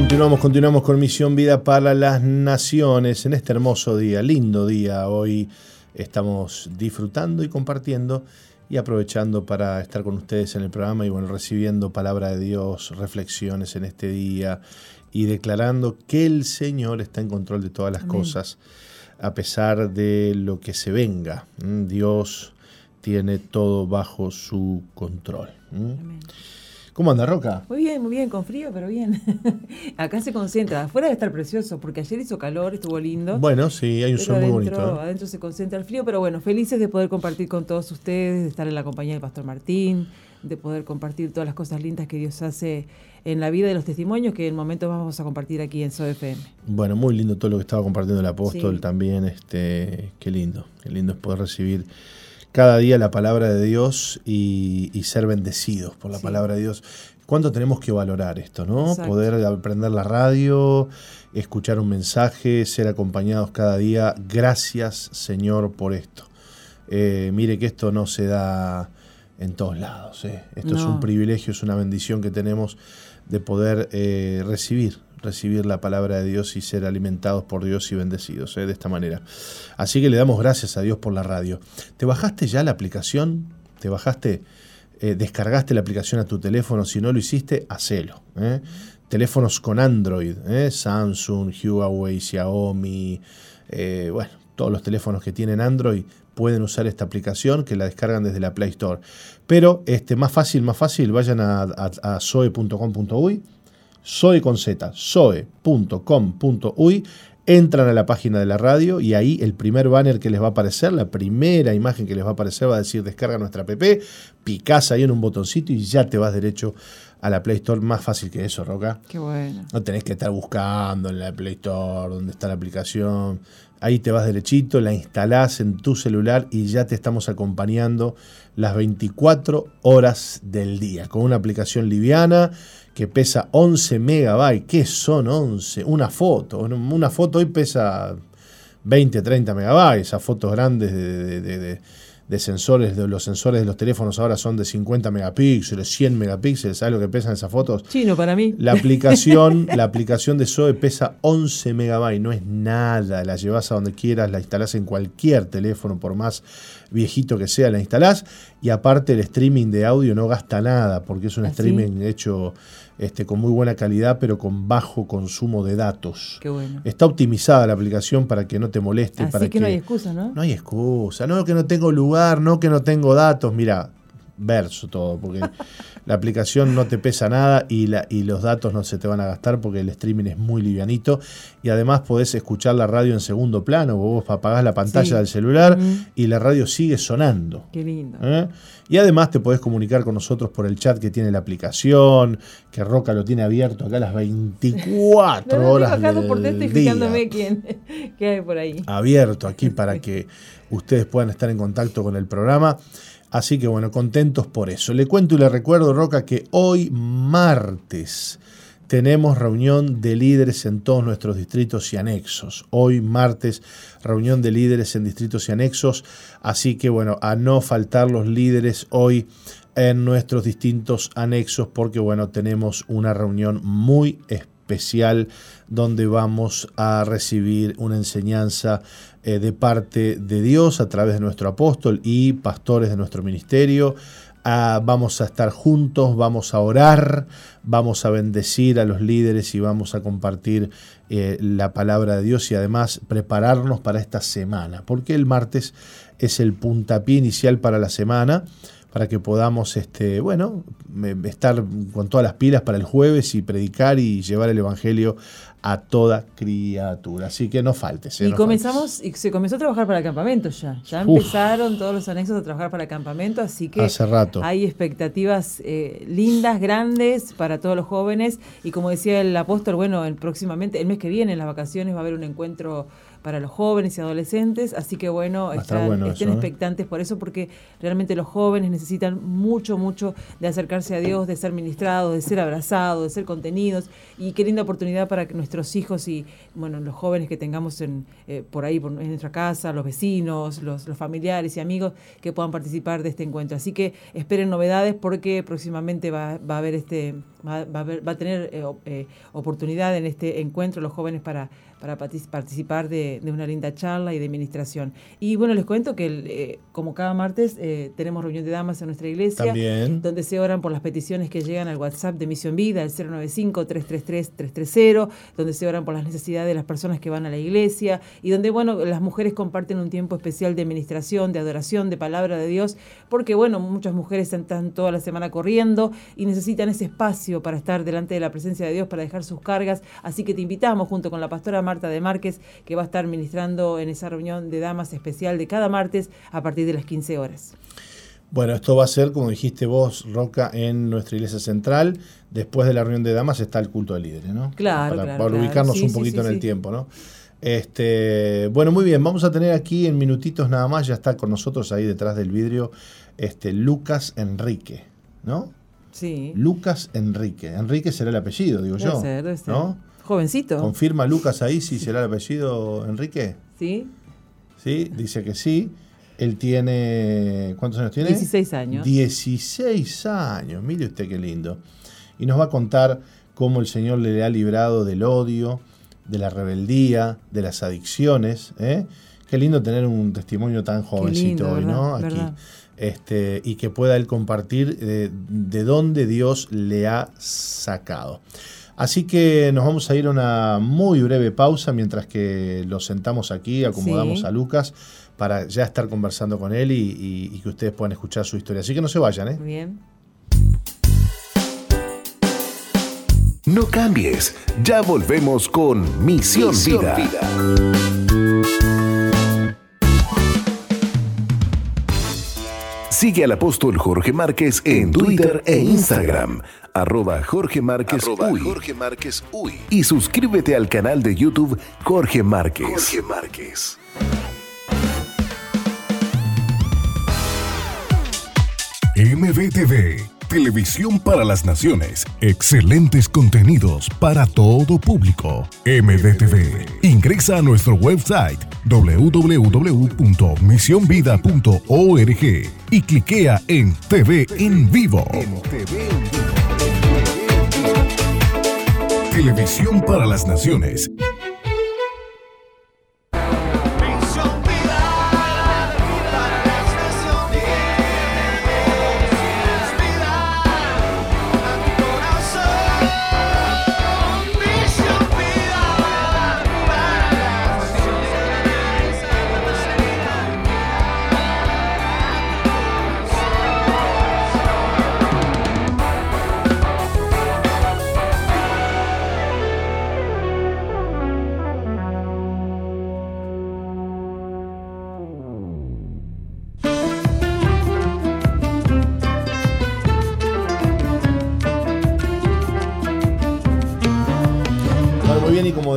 Continuamos, continuamos con Misión Vida para las Naciones en este hermoso día, lindo día. Hoy estamos disfrutando y compartiendo y aprovechando para estar con ustedes en el programa y bueno, recibiendo palabra de Dios, reflexiones en este día y declarando que el Señor está en control de todas las
Amén.
cosas a pesar de lo que se venga. Dios tiene todo bajo su control.
Amén.
¿Cómo anda, Roca?
Muy bien, muy bien, con frío, pero bien. Acá se concentra. Afuera debe estar precioso, porque ayer hizo calor, estuvo lindo.
Bueno, sí, hay un sol muy bonito. ¿eh?
adentro se concentra el frío, pero bueno, felices de poder compartir con todos ustedes, de estar en la compañía del Pastor Martín, de poder compartir todas las cosas lindas que Dios hace en la vida de los testimonios que en momentos vamos a compartir aquí en SOFM.
Bueno, muy lindo todo lo que estaba compartiendo el apóstol
Sí.
también. Este, qué lindo, qué lindo es poder recibir cada día la palabra de Dios y, y ser bendecidos por la
Sí.
palabra de Dios. ¿Cuánto tenemos que valorar esto, no?
Exacto.
Poder aprender la radio, escuchar un mensaje, ser acompañados cada día. Gracias, Señor, por esto. Eh, mire que esto no se da en todos lados. eh. Esto es un privilegio, es una bendición que tenemos de poder eh, recibir, recibir la palabra de Dios y ser alimentados por Dios y bendecidos eh, de esta manera. Así que le damos gracias a Dios por la radio. ¿Te bajaste ya la aplicación? ¿Te bajaste, eh, descargaste la aplicación a tu teléfono? Si no lo hiciste, hacelo. eh. Teléfonos con Android, Samsung, Huawei, Xiaomi, bueno, todos los teléfonos que tienen Android pueden usar esta aplicación que la descargan desde la Play Store. Pero este, más fácil, más fácil, vayan a, a, a zoe con z, zoe.com.uy, entran a la página de la radio y ahí el primer banner que les va a aparecer, la primera imagen que les va a aparecer va a decir descarga nuestra app, picás ahí en un botoncito y ya te vas derecho a la Play Store. Más fácil que eso, Roca.
Qué bueno.
No tenés que estar buscando en la Play Store dónde está la aplicación. Ahí te vas derechito, la instalás en tu celular y ya te estamos acompañando las 24 horas del día con una aplicación liviana que pesa 11 megabytes. ¿Qué son 11? Una foto. Una foto hoy pesa 20, 30 megabytes. Esas fotos grandes de, de- de- de- sensores, de los sensores de los teléfonos ahora son de 50 megapíxeles, 100 megapíxeles. ¿Sabes lo que pesan esas fotos?
Chino para mí.
La aplicación, la aplicación de Zoe pesa 11 megabytes, no es nada. La llevas a donde quieras, la instalás en cualquier teléfono, por más viejito que sea, la instalás. Y aparte el streaming de audio no gasta nada, porque es un
¿Ah,
streaming hecho este, con muy buena calidad, pero con bajo consumo de datos.
Qué bueno.
Está optimizada la aplicación para que no te moleste.
Así
para
que, no hay excusa, ¿no?
no hay excusa, no que no tengo lugar, no que no tengo datos. Mira, verso todo, porque la aplicación no te pesa nada y, la, y los datos no se te van a gastar porque el streaming es muy livianito y además podés escuchar la radio en segundo plano, vos apagás la pantalla
Sí.
del celular y la radio sigue sonando.
Qué lindo.
¿eh? Y además te podés comunicar con nosotros por el chat que tiene la aplicación, que Roca lo tiene abierto acá a las 24
No, no,
horas
por
del
y
día.
quién, qué hay por ahí.
abierto aquí para que ustedes puedan estar en contacto con el programa. Así que bueno, contentos por eso. Le cuento y le recuerdo, Roca, que hoy martes tenemos reunión de líderes en todos nuestros distritos y anexos. Hoy martes, reunión de líderes en distritos y anexos. Así que bueno, a no faltar los líderes hoy en nuestros distintos anexos porque bueno, tenemos una reunión muy especial donde vamos a recibir una enseñanza eh, de parte de Dios a través de nuestro apóstol y pastores de nuestro ministerio. Vamos a estar juntos, vamos a orar, vamos a bendecir a los líderes y vamos a compartir eh, la palabra de Dios y además prepararnos para esta semana, porque el martes es el puntapié inicial para la semana para que podamos este, bueno, estar con todas las pilas para el jueves y predicar y llevar el Evangelio a toda criatura. Así que no faltes. ¿eh?
Y
no
comenzamos, y se comenzó a trabajar para el campamento ya. Ya
Uf.
empezaron todos los anexos a trabajar para el campamento, así que
Hace rato.
hay expectativas eh, lindas, grandes para todos los jóvenes. Y como decía el apóstol, bueno, el, próximamente, el mes que viene, en las vacaciones, va a haber un encuentro para los jóvenes y adolescentes. Así que bueno, están-
bueno
estén
eso, ¿eh?
expectantes por eso, porque realmente los jóvenes necesitan mucho, mucho de acercarse a Dios, de ser ministrados, de ser abrazados, de ser contenidos. Y qué linda oportunidad para que nuestros hijos y bueno los jóvenes que tengamos en, eh, por ahí por- en nuestra casa, los vecinos, los, los familiares y amigos que puedan participar de este encuentro. Así que esperen novedades porque próximamente va, va a haber este va, va a, haber- va a tener eh, eh, oportunidad en este encuentro los jóvenes para para partic- participar de, de una linda charla y de administración. Y bueno, les cuento que el, eh, como cada martes eh, tenemos reunión de damas en nuestra iglesia
También.
donde se oran por las peticiones que llegan al WhatsApp de Misión Vida, el 095-333-330, donde se oran por las necesidades de las personas que van a la iglesia y donde, bueno, las mujeres comparten un tiempo especial de administración, de adoración, de palabra de Dios, porque, bueno, muchas mujeres están toda la semana corriendo y necesitan ese espacio para estar delante de la presencia de Dios, para dejar sus cargas. Así que te invitamos junto con la pastora Marta de Márquez, que va a estar ministrando en esa reunión de damas especial de cada martes a partir de las 15 horas.
Bueno, esto va a ser, como dijiste vos, Roca, en nuestra iglesia central. Después de la reunión de damas está el culto de líderes, ¿no?
Claro,
Para,
claro,
para
claro.
ubicarnos
Sí,
un poquito
sí,
en el tiempo, ¿no? Este, bueno, muy bien, vamos a tener aquí en minutitos nada más, ya está con nosotros ahí detrás del vidrio, este, Lucas Enrique, ¿no?
Sí.
Lucas Enrique. Enrique será el apellido, digo
Debe
yo.
ser, debe ser.
¿No?
Jovencito.
¿Confirma Lucas ahí si será el apellido Enrique?
¿Sí?
Sí, dice que sí. Él tiene. ¿Cuántos años tiene?
16 años.
16 años, mire usted qué lindo. Y nos va a contar cómo el Señor le ha librado del odio, de la rebeldía, de las adicciones. ¿eh? Qué lindo tener un testimonio tan jovencito
lindo,
hoy,
¿verdad?
¿no? Aquí.
¿Verdad?
Este, y que pueda él compartir eh, de dónde Dios le ha sacado. Así que nos vamos a ir a una muy breve pausa mientras que lo sentamos aquí, acomodamos
Sí.
a Lucas para ya estar conversando con él y, y- y que ustedes puedan escuchar su historia. Así que no se vayan, ¿eh?
Bien.
No cambies, ya volvemos con Misión, Vida. Sigue al apóstol Jorge Márquez en Twitter e Instagram, arroba Jorge Márquez, Uy. Y suscríbete al canal de YouTube Jorge Márquez. Jorge Márquez.
MBTV, Televisión para las Naciones. Excelentes contenidos para todo público. MBTV. Ingresa a nuestro website www.misionvida.org y cliquea en TV en vivo. Televisión para las Naciones.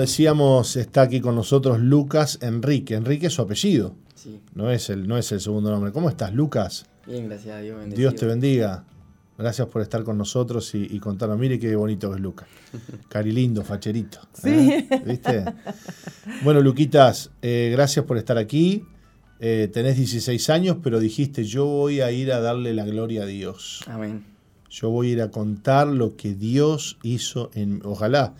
Decíamos, está aquí con nosotros Lucas Enrique. Enrique es su apellido.
Sí.
No es el, no es el segundo nombre. ¿Cómo estás, Lucas?
Bien, gracias a Dios. Bendecido.
Dios te bendiga. Gracias por estar con nosotros y, y contarnos. Mire qué bonito que es Lucas. Cari lindo, facherito. ¿eh? ¿Viste? Bueno, Luquitas, eh, gracias por estar aquí. Eh, tenés 16 años, pero dijiste, yo voy a ir a darle la gloria a Dios.
Amén.
Yo voy a ir a contar lo que Dios hizo en... Ojalá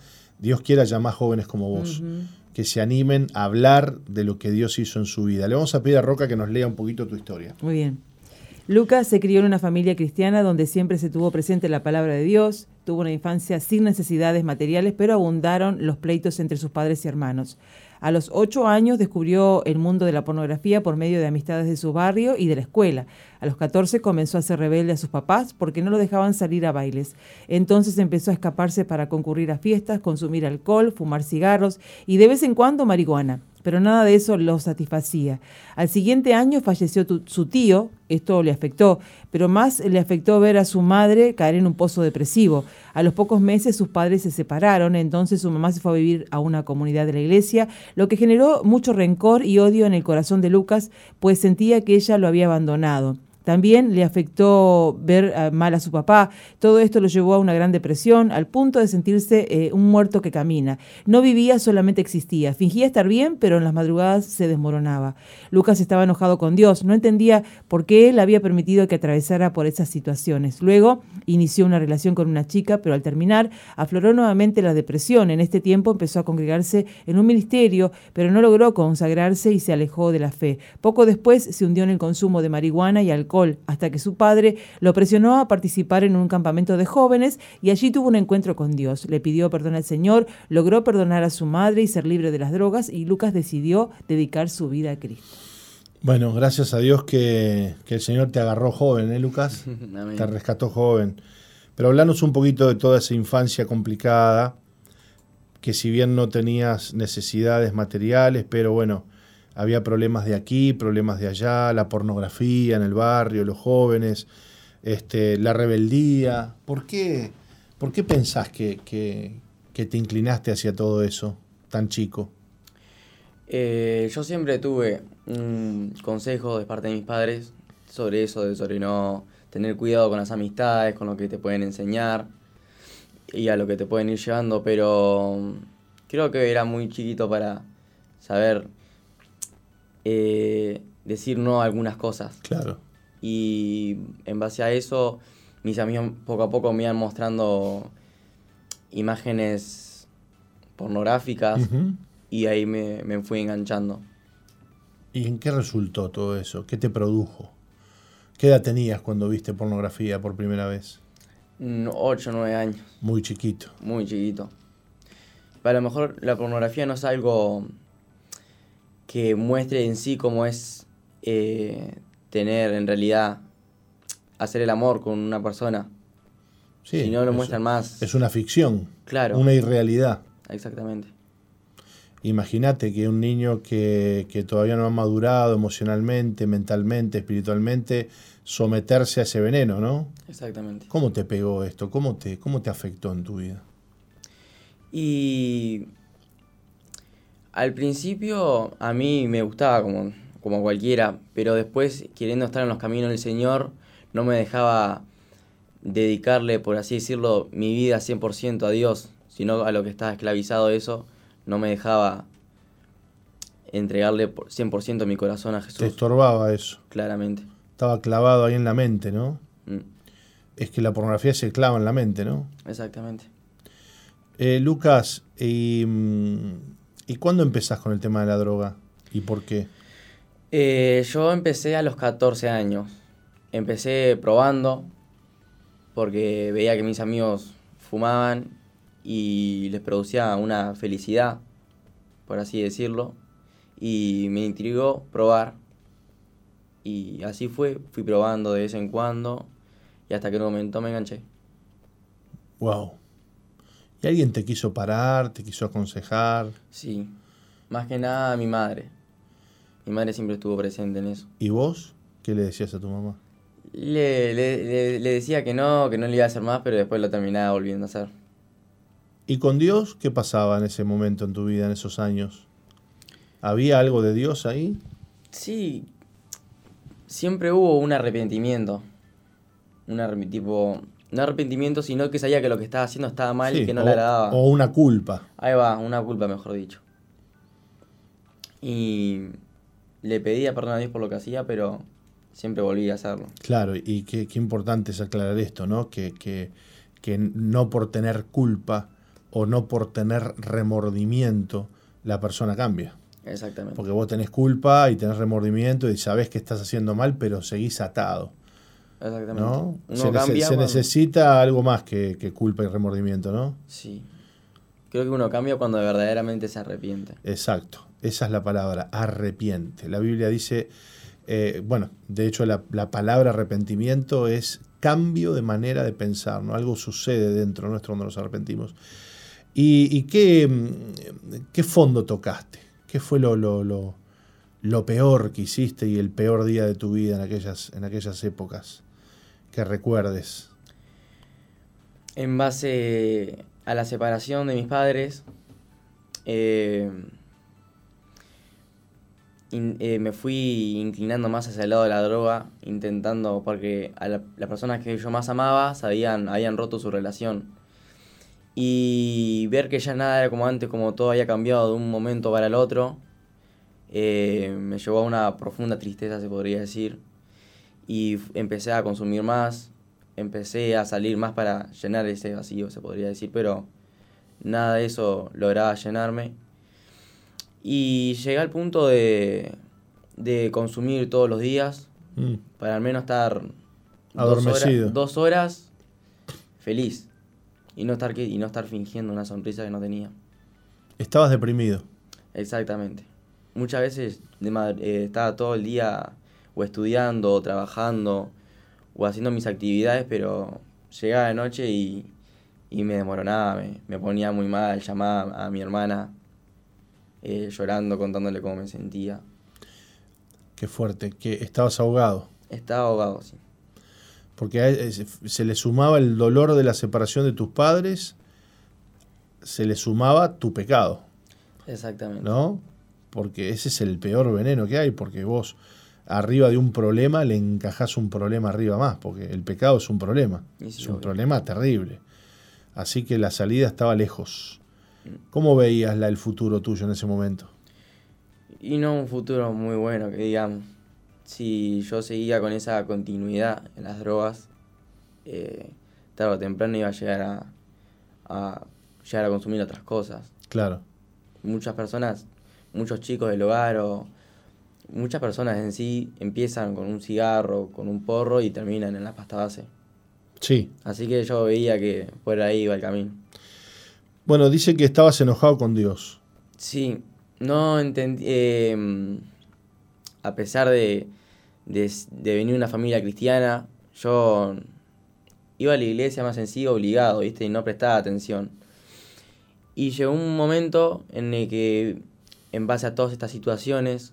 Dios quiera llamar jóvenes como vos, que se animen a hablar de lo que Dios hizo en su vida. Le vamos a pedir a Roca que nos lea un poquito tu historia.
Muy bien. Lucas se crió en una familia cristiana donde siempre se tuvo presente la palabra de Dios, tuvo una infancia sin necesidades materiales, pero abundaron los pleitos entre sus padres y hermanos. A los ocho años descubrió el mundo de la pornografía por medio de amistades de su barrio y de la escuela. A los 14 comenzó a ser rebelde a sus papás porque no lo dejaban salir a bailes. Entonces empezó a escaparse para concurrir a fiestas, consumir alcohol, fumar cigarros y de vez en cuando marihuana pero nada de eso lo satisfacía. Al siguiente año falleció su tío, esto le afectó, pero más le afectó ver a su madre caer en un pozo depresivo. A los pocos meses sus padres se separaron, entonces su mamá se fue a vivir a una comunidad de la iglesia, lo que generó mucho rencor y odio en el corazón de Lucas, pues sentía que ella lo había abandonado. También le afectó ver eh, mal a su papá. Todo esto lo llevó a una gran depresión, al punto de sentirse eh, un muerto que camina. No vivía, solamente existía. Fingía estar bien, pero en las madrugadas se desmoronaba. Lucas estaba enojado con Dios. No entendía por qué él había permitido que atravesara por esas situaciones. Luego inició una relación con una chica, pero al terminar afloró nuevamente la depresión. En este tiempo empezó a congregarse en un ministerio, pero no logró consagrarse y se alejó de la fe. Poco después se hundió en el consumo de marihuana y alcohol, hasta que su padre lo presionó a participar en un campamento de jóvenes y allí tuvo un encuentro con Dios. Le pidió perdón al Señor, logró perdonar a su madre y ser libre de las drogas y Lucas decidió dedicar su vida a Cristo.
Bueno, gracias a Dios que, que el Señor te agarró joven, ¿eh, Lucas?
Amén.
Te rescató joven. Pero hablanos un poquito de toda esa infancia complicada, que si bien no tenías necesidades materiales, pero bueno, había problemas de aquí, problemas de allá, la pornografía en el barrio, los jóvenes, este, la rebeldía. ¿Por qué, por qué pensás que, que- te inclinaste hacia todo eso tan chico?
Eh, yo siempre tuve un consejo de parte de mis padres sobre eso, de sobre no tener cuidado con las amistades, con lo que te pueden enseñar y a lo que te pueden ir llevando, pero creo que era muy chiquito para saber eh, decir no a algunas cosas.
Claro.
Y en base a eso, mis amigos poco a poco me iban mostrando imágenes pornográficas y ahí me, me fui enganchando.
¿Y en qué resultó todo eso? ¿Qué te produjo? ¿Qué edad tenías cuando viste pornografía por primera vez?
8 o 9 años,
Muy chiquito.
muy chiquito. Pero a lo mejor la pornografía no es algo que muestre en sí cómo es eh, tener en realidad, hacer el amor con una persona.
Sí,
si no lo
es-
muestran más.
Es una ficción,
Claro,
una irrealidad.
exactamente.
Imagínate que un niño que, que todavía no ha madurado emocionalmente, mentalmente, espiritualmente, someterse a ese veneno, ¿no?
Exactamente.
¿Cómo te pegó esto? ¿Cómo te, cómo te afectó en tu vida?
Y al principio a mí me gustaba como, como cualquiera, pero después queriendo estar en los caminos del Señor no me dejaba dedicarle, por así decirlo, mi vida 100% a Dios, sino a lo que estaba esclavizado eso, no me dejaba entregarle por 100% mi corazón a
Te
Jesús,
estorbaba eso.
claramente.
Estaba clavado ahí en la mente, ¿no?
Mm,
Es que la pornografía se clava en la mente, ¿no?
exactamente.
Eh, Lucas, y, mm, ¿y cuándo empezás con el tema de la droga? ¿Y por qué?
Eh, yo empecé a los 14 años. Empecé probando porque veía que mis amigos fumaban y les producía una felicidad, por así decirlo. Y me intrigó probar. Y así fue, fui probando de vez en cuando y hasta que en un momento me enganché.
Wow. ¿Y alguien te quiso parar, te quiso aconsejar?
Sí, más que nada mi madre. Mi madre siempre estuvo presente en eso.
¿Y vos? ¿Qué le decías a tu mamá?
Le, le, le- le decía que no, que no le iba a hacer más, pero después lo terminaba volviendo a hacer.
¿Y con Dios qué pasaba en ese momento en tu vida, en esos años? ¿Había algo de Dios ahí?
Sí, siempre hubo un arrepentimiento. Un tipo, no arrepentimiento, sino que sabía que lo que estaba haciendo estaba mal y que no
o,
le agradaba.
o una culpa.
Ahí va, una culpa, mejor dicho. Y le pedía perdón a Dios por lo que hacía, pero siempre volví a hacerlo.
Claro, y qué, qué importante es aclarar esto, ¿no? Que, que, que no por tener culpa o no por tener remordimiento la persona cambia.
Exactamente.
Porque vos tenés culpa y tenés remordimiento y sabés que estás haciendo mal, pero seguís atado.
Exactamente.
¿no? Se,
cambia
se necesita algo más que, que culpa y remordimiento, ¿no?
Sí. Creo que uno cambia cuando verdaderamente se arrepiente.
Exacto, esa es la palabra, arrepiente. La Biblia dice, eh, bueno, de hecho la, la palabra arrepentimiento es cambio de manera de pensar, ¿no? Algo sucede dentro nuestro cuando nos arrepentimos. ¿Y, y qué, mm, qué fondo tocaste? ¿Qué fue lo, lo, lo, lo peor que hiciste y el peor día de tu vida en aquellas, en aquellas épocas? Que recuerdes.
En base a la separación de mis padres, eh, eh, me fui inclinando más hacia el lado de la droga, intentando, porque a la- las personas que yo más amaba sabían, habían roto su relación. Y ver que ya nada era como antes, como todo había cambiado de un momento para el otro, eh, me llevó a una profunda tristeza, se podría decir. Y empecé a consumir más, empecé a salir más para llenar ese vacío, se podría decir, pero nada de eso lograba llenarme. Y llegué al punto de, de consumir todos los días,
Mm,
para al menos estar
Adormecido.
Dos, horas, dos horas feliz. Y no, estar, que- y no estar fingiendo una sonrisa que no tenía.
Estabas deprimido.
Exactamente. Muchas veces de eh, estaba todo el día o estudiando, o trabajando, o haciendo mis actividades, pero llegaba de noche y, y me desmoronaba, me, me ponía muy mal, llamaba a mi hermana eh, llorando, contándole cómo me sentía.
Qué fuerte, que estabas ahogado.
Estaba ahogado, sí.
Porque a él se- se le sumaba el dolor de la separación de tus padres, se le sumaba tu pecado,
Exactamente.
¿no? Porque ese es el peor veneno que hay, porque vos arriba de un problema le encajás un problema arriba más, porque el pecado es un problema,
sí,
es un
obvio.
problema terrible. Así que la salida estaba lejos. ¿Cómo veías la, el futuro tuyo en ese momento?
Y no un futuro muy bueno, que digamos. Si yo seguía con esa continuidad en las drogas, eh, tarde o temprano iba a llegar a, a llegar a consumir otras cosas.
Claro,
Muchas personas, muchos chicos del hogar o muchas personas en sí empiezan con un cigarro, con un porro y terminan en la pasta base.
sí.
Así que yo veía que por ahí iba el camino.
Bueno, dice que estabas enojado con Dios.
Sí, no entendí. eh, a pesar de, de, de venir de una familia cristiana, yo iba a la iglesia más en sí obligado, ¿viste? Y no prestaba atención. Y llegó un momento en el que, en base a todas estas situaciones,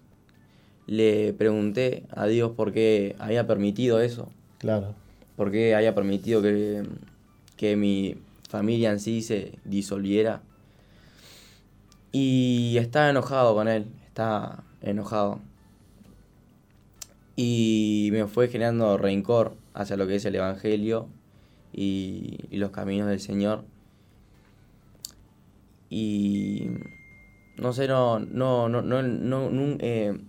le pregunté a Dios por qué había permitido eso.
Claro.
por qué había permitido que, que mi familia en sí se disolviera. Y estaba enojado con él, estaba enojado. Y me fue generando rencor hacia lo que es el Evangelio y, y los caminos del Señor. Y no sé, no, no, no, no, no, eh,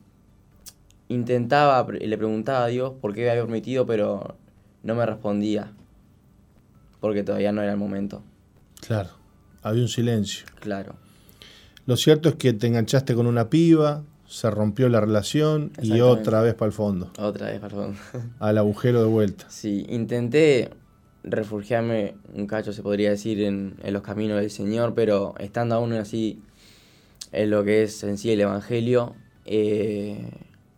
intentaba, le preguntaba a Dios por qué había permitido, pero no me respondía. Porque todavía no era el momento.
Claro. Había un silencio.
Claro.
Lo cierto es que te enganchaste con una piba, se rompió la relación y otra vez para el fondo,
Otra vez, perdón.
al agujero de vuelta.
Sí, intenté refugiarme un cacho, se podría decir, en, en los caminos del Señor, pero estando aún así en lo que es en sí el Evangelio, eh,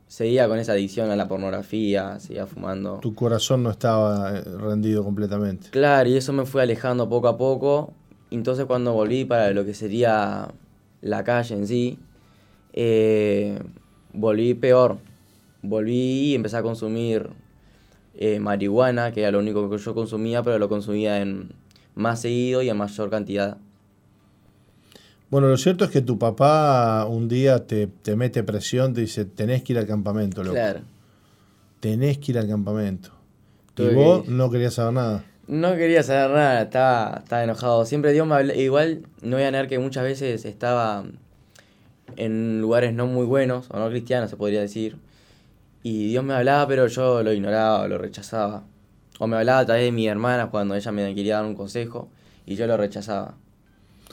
seguía con esa adicción a la pornografía, seguía fumando.
Tu corazón no estaba eh, rendido completamente.
Claro, y eso me fue alejando poco a poco. Entonces cuando volví para lo que sería la calle en sí, eh, volví peor. Volví y empecé a consumir eh, marihuana, que era lo único que yo consumía, pero lo consumía en más seguido y en mayor cantidad.
Bueno, lo cierto es que tu papá un día te, te mete presión, te dice, tenés que ir al campamento, loco.
Claro.
Tenés que ir al campamento.
Tuve
y vos
que-
no querías saber nada.
No quería saber nada, estaba, estaba enojado. Siempre Dios me habla, igual no voy a negar que muchas veces estaba en lugares no muy buenos, o no cristianos se podría decir. Y Dios me hablaba, pero yo lo ignoraba, lo rechazaba. O me hablaba a través de mi hermana cuando ella me quería dar un consejo y yo lo rechazaba.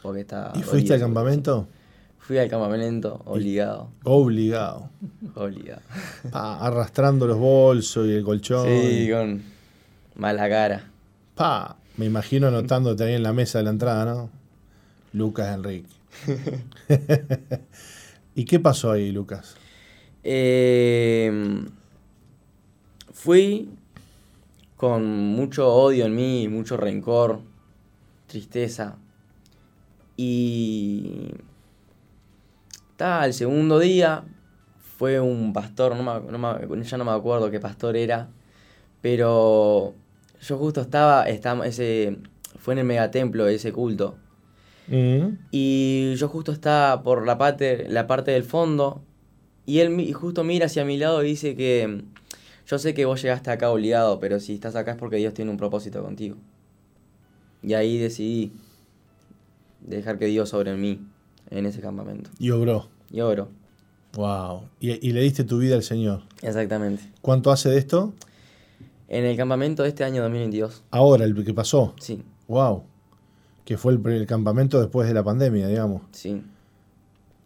Porque estaba
¿Y fuiste al campamento?
Fui al campamento, obligado.
Obligado.
Obligado.
Pa, arrastrando los bolsos y el colchón.
Sí, con mala cara.
Pa, me imagino anotándote ahí en la mesa de la entrada, ¿no? Lucas Enrique. ¿Y qué pasó ahí, Lucas?
Eh, fui con mucho odio en mí, mucho rencor, tristeza. Y estaba el segundo día, fue un pastor, no me- no me- ya no me acuerdo qué pastor era, pero yo justo estaba, estaba ese, fue en el megatemplo ese culto.
Mm,
Y yo justo estaba por la parte, la parte del fondo y él mi- justo mira hacia mi lado y dice que yo sé que vos llegaste acá obligado, pero si estás acá es porque Dios tiene un propósito contigo. Y ahí decidí dejar que Dios sobre mí en ese campamento.
Y obró.
Y oro.
Wow. Y, y le diste tu vida al Señor.
Exactamente.
¿Cuánto hace de esto?
En el campamento de este año 2022.
Ahora, el que pasó.
Sí,
Wow. Que fue el, el campamento después de la pandemia, digamos.
sí.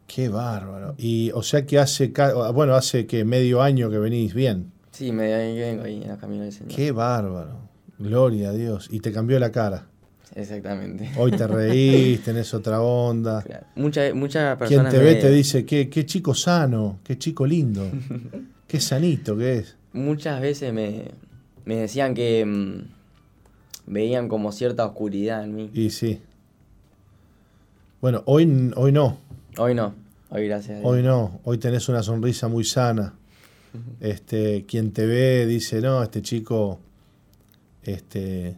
Qué bárbaro. Y o sea que hace, bueno, hace que medio año que venís bien.
Sí, me vengo ahí en la camino del Señor.
Qué bárbaro. Gloria a Dios. Y te cambió la cara.
Exactamente.
Hoy te reís, tenés otra onda.
Claro. Muchas muchas
Quien
personas
te ve
me-
te dice, qué, qué chico sano, qué chico lindo, qué sanito que es.
muchas veces me, me decían que mm, veían como cierta oscuridad en mí.
Y sí. Bueno, hoy, hoy no,
Hoy no, hoy gracias a Dios.
hoy no. Hoy tenés una sonrisa muy sana. Este, quien te ve dice, no, este chico este,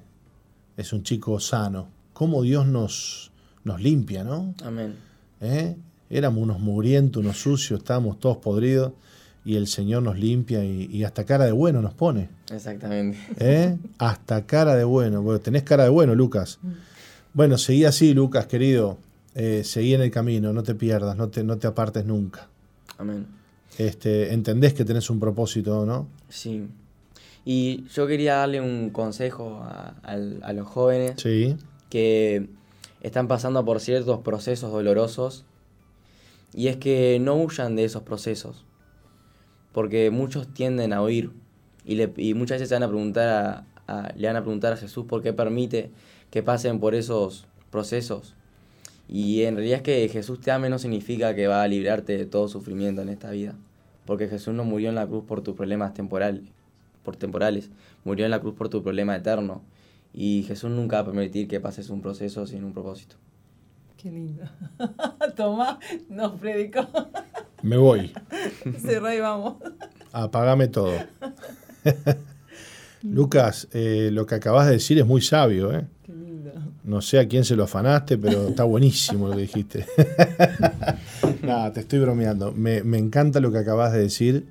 es un chico sano. Cómo Dios nos, nos limpia, ¿no?
Amén.
¿Eh? Éramos unos mugrientos, unos sucios, estábamos todos podridos y el Señor nos limpia y, y hasta cara de bueno nos pone.
Exactamente.
¿Eh? Hasta cara de bueno. Bueno, tenés cara de bueno, Lucas. Bueno, seguí así, Lucas, querido. Eh, seguí en el camino, no te pierdas, no te, no te apartes nunca.
Amén.
Este, entendés que tenés un propósito, ¿no?
Sí. Y yo quería darle un consejo a, los jóvenes
Sí.
que están pasando por ciertos procesos dolorosos y es que no huyan de esos procesos porque muchos tienden a huir y, le- y muchas veces se van a preguntar a- a- le van a preguntar a Jesús por qué permite que pasen por esos procesos y en realidad es que Jesús te ame no significa que va a librarte de todo sufrimiento en esta vida porque Jesús no murió en la cruz por tus problemas temporales por temporales murió en la cruz por tu problema eterno y Jesús nunca va a permitir que pases un proceso sin un propósito.
Qué lindo. Toma, nos predicó.
Me voy.
Cerrá y vamos.
Apagame todo. Lucas, eh, lo que acabas de decir es muy sabio, ¿eh?
Qué lindo.
No sé a quién se lo afanaste, pero está buenísimo lo que dijiste. Nada, te estoy bromeando. Me, me encanta lo que acabas de decir.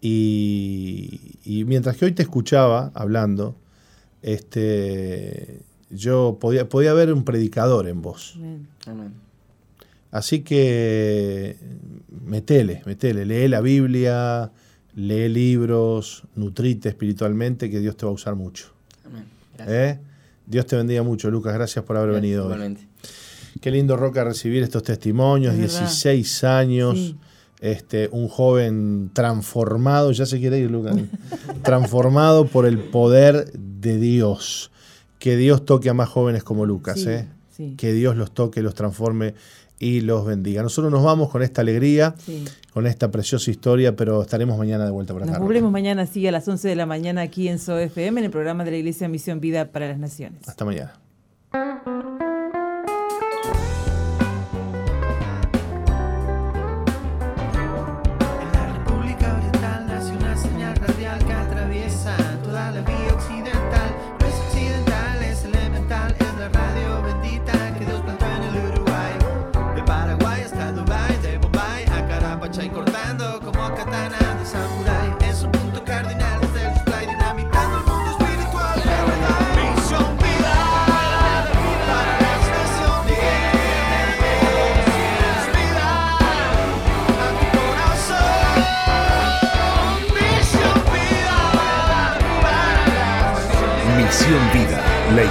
Y, y mientras que hoy te escuchaba hablando, este, yo podía, podía ver un predicador en vos.
Amén.
Amén.
Así que metele, metele, lee la Biblia, lee libros, nutrite espiritualmente, que Dios te va a usar mucho.
Amén. Gracias.
¿Eh? Dios te bendiga mucho, Lucas. Gracias por haber venido hoy.
Igualmente.
Qué lindo, Roca, recibir estos testimonios.
Es verdad.
16 años,
Sí.
Este, un joven transformado, ya se quiere ir, Lucas, transformado por el poder de Dios. Que Dios toque a más jóvenes como Lucas,
Sí,
¿eh?
sí.
que Dios los toque, los transforme y los bendiga. Nosotros nos vamos con esta alegría,
Sí.
con esta preciosa historia, pero estaremos mañana de vuelta por acá.
Nos volvemos mañana sí a las 11 de la mañana aquí en SOFM en el programa de la Iglesia Misión Vida para las Naciones.
Hasta mañana.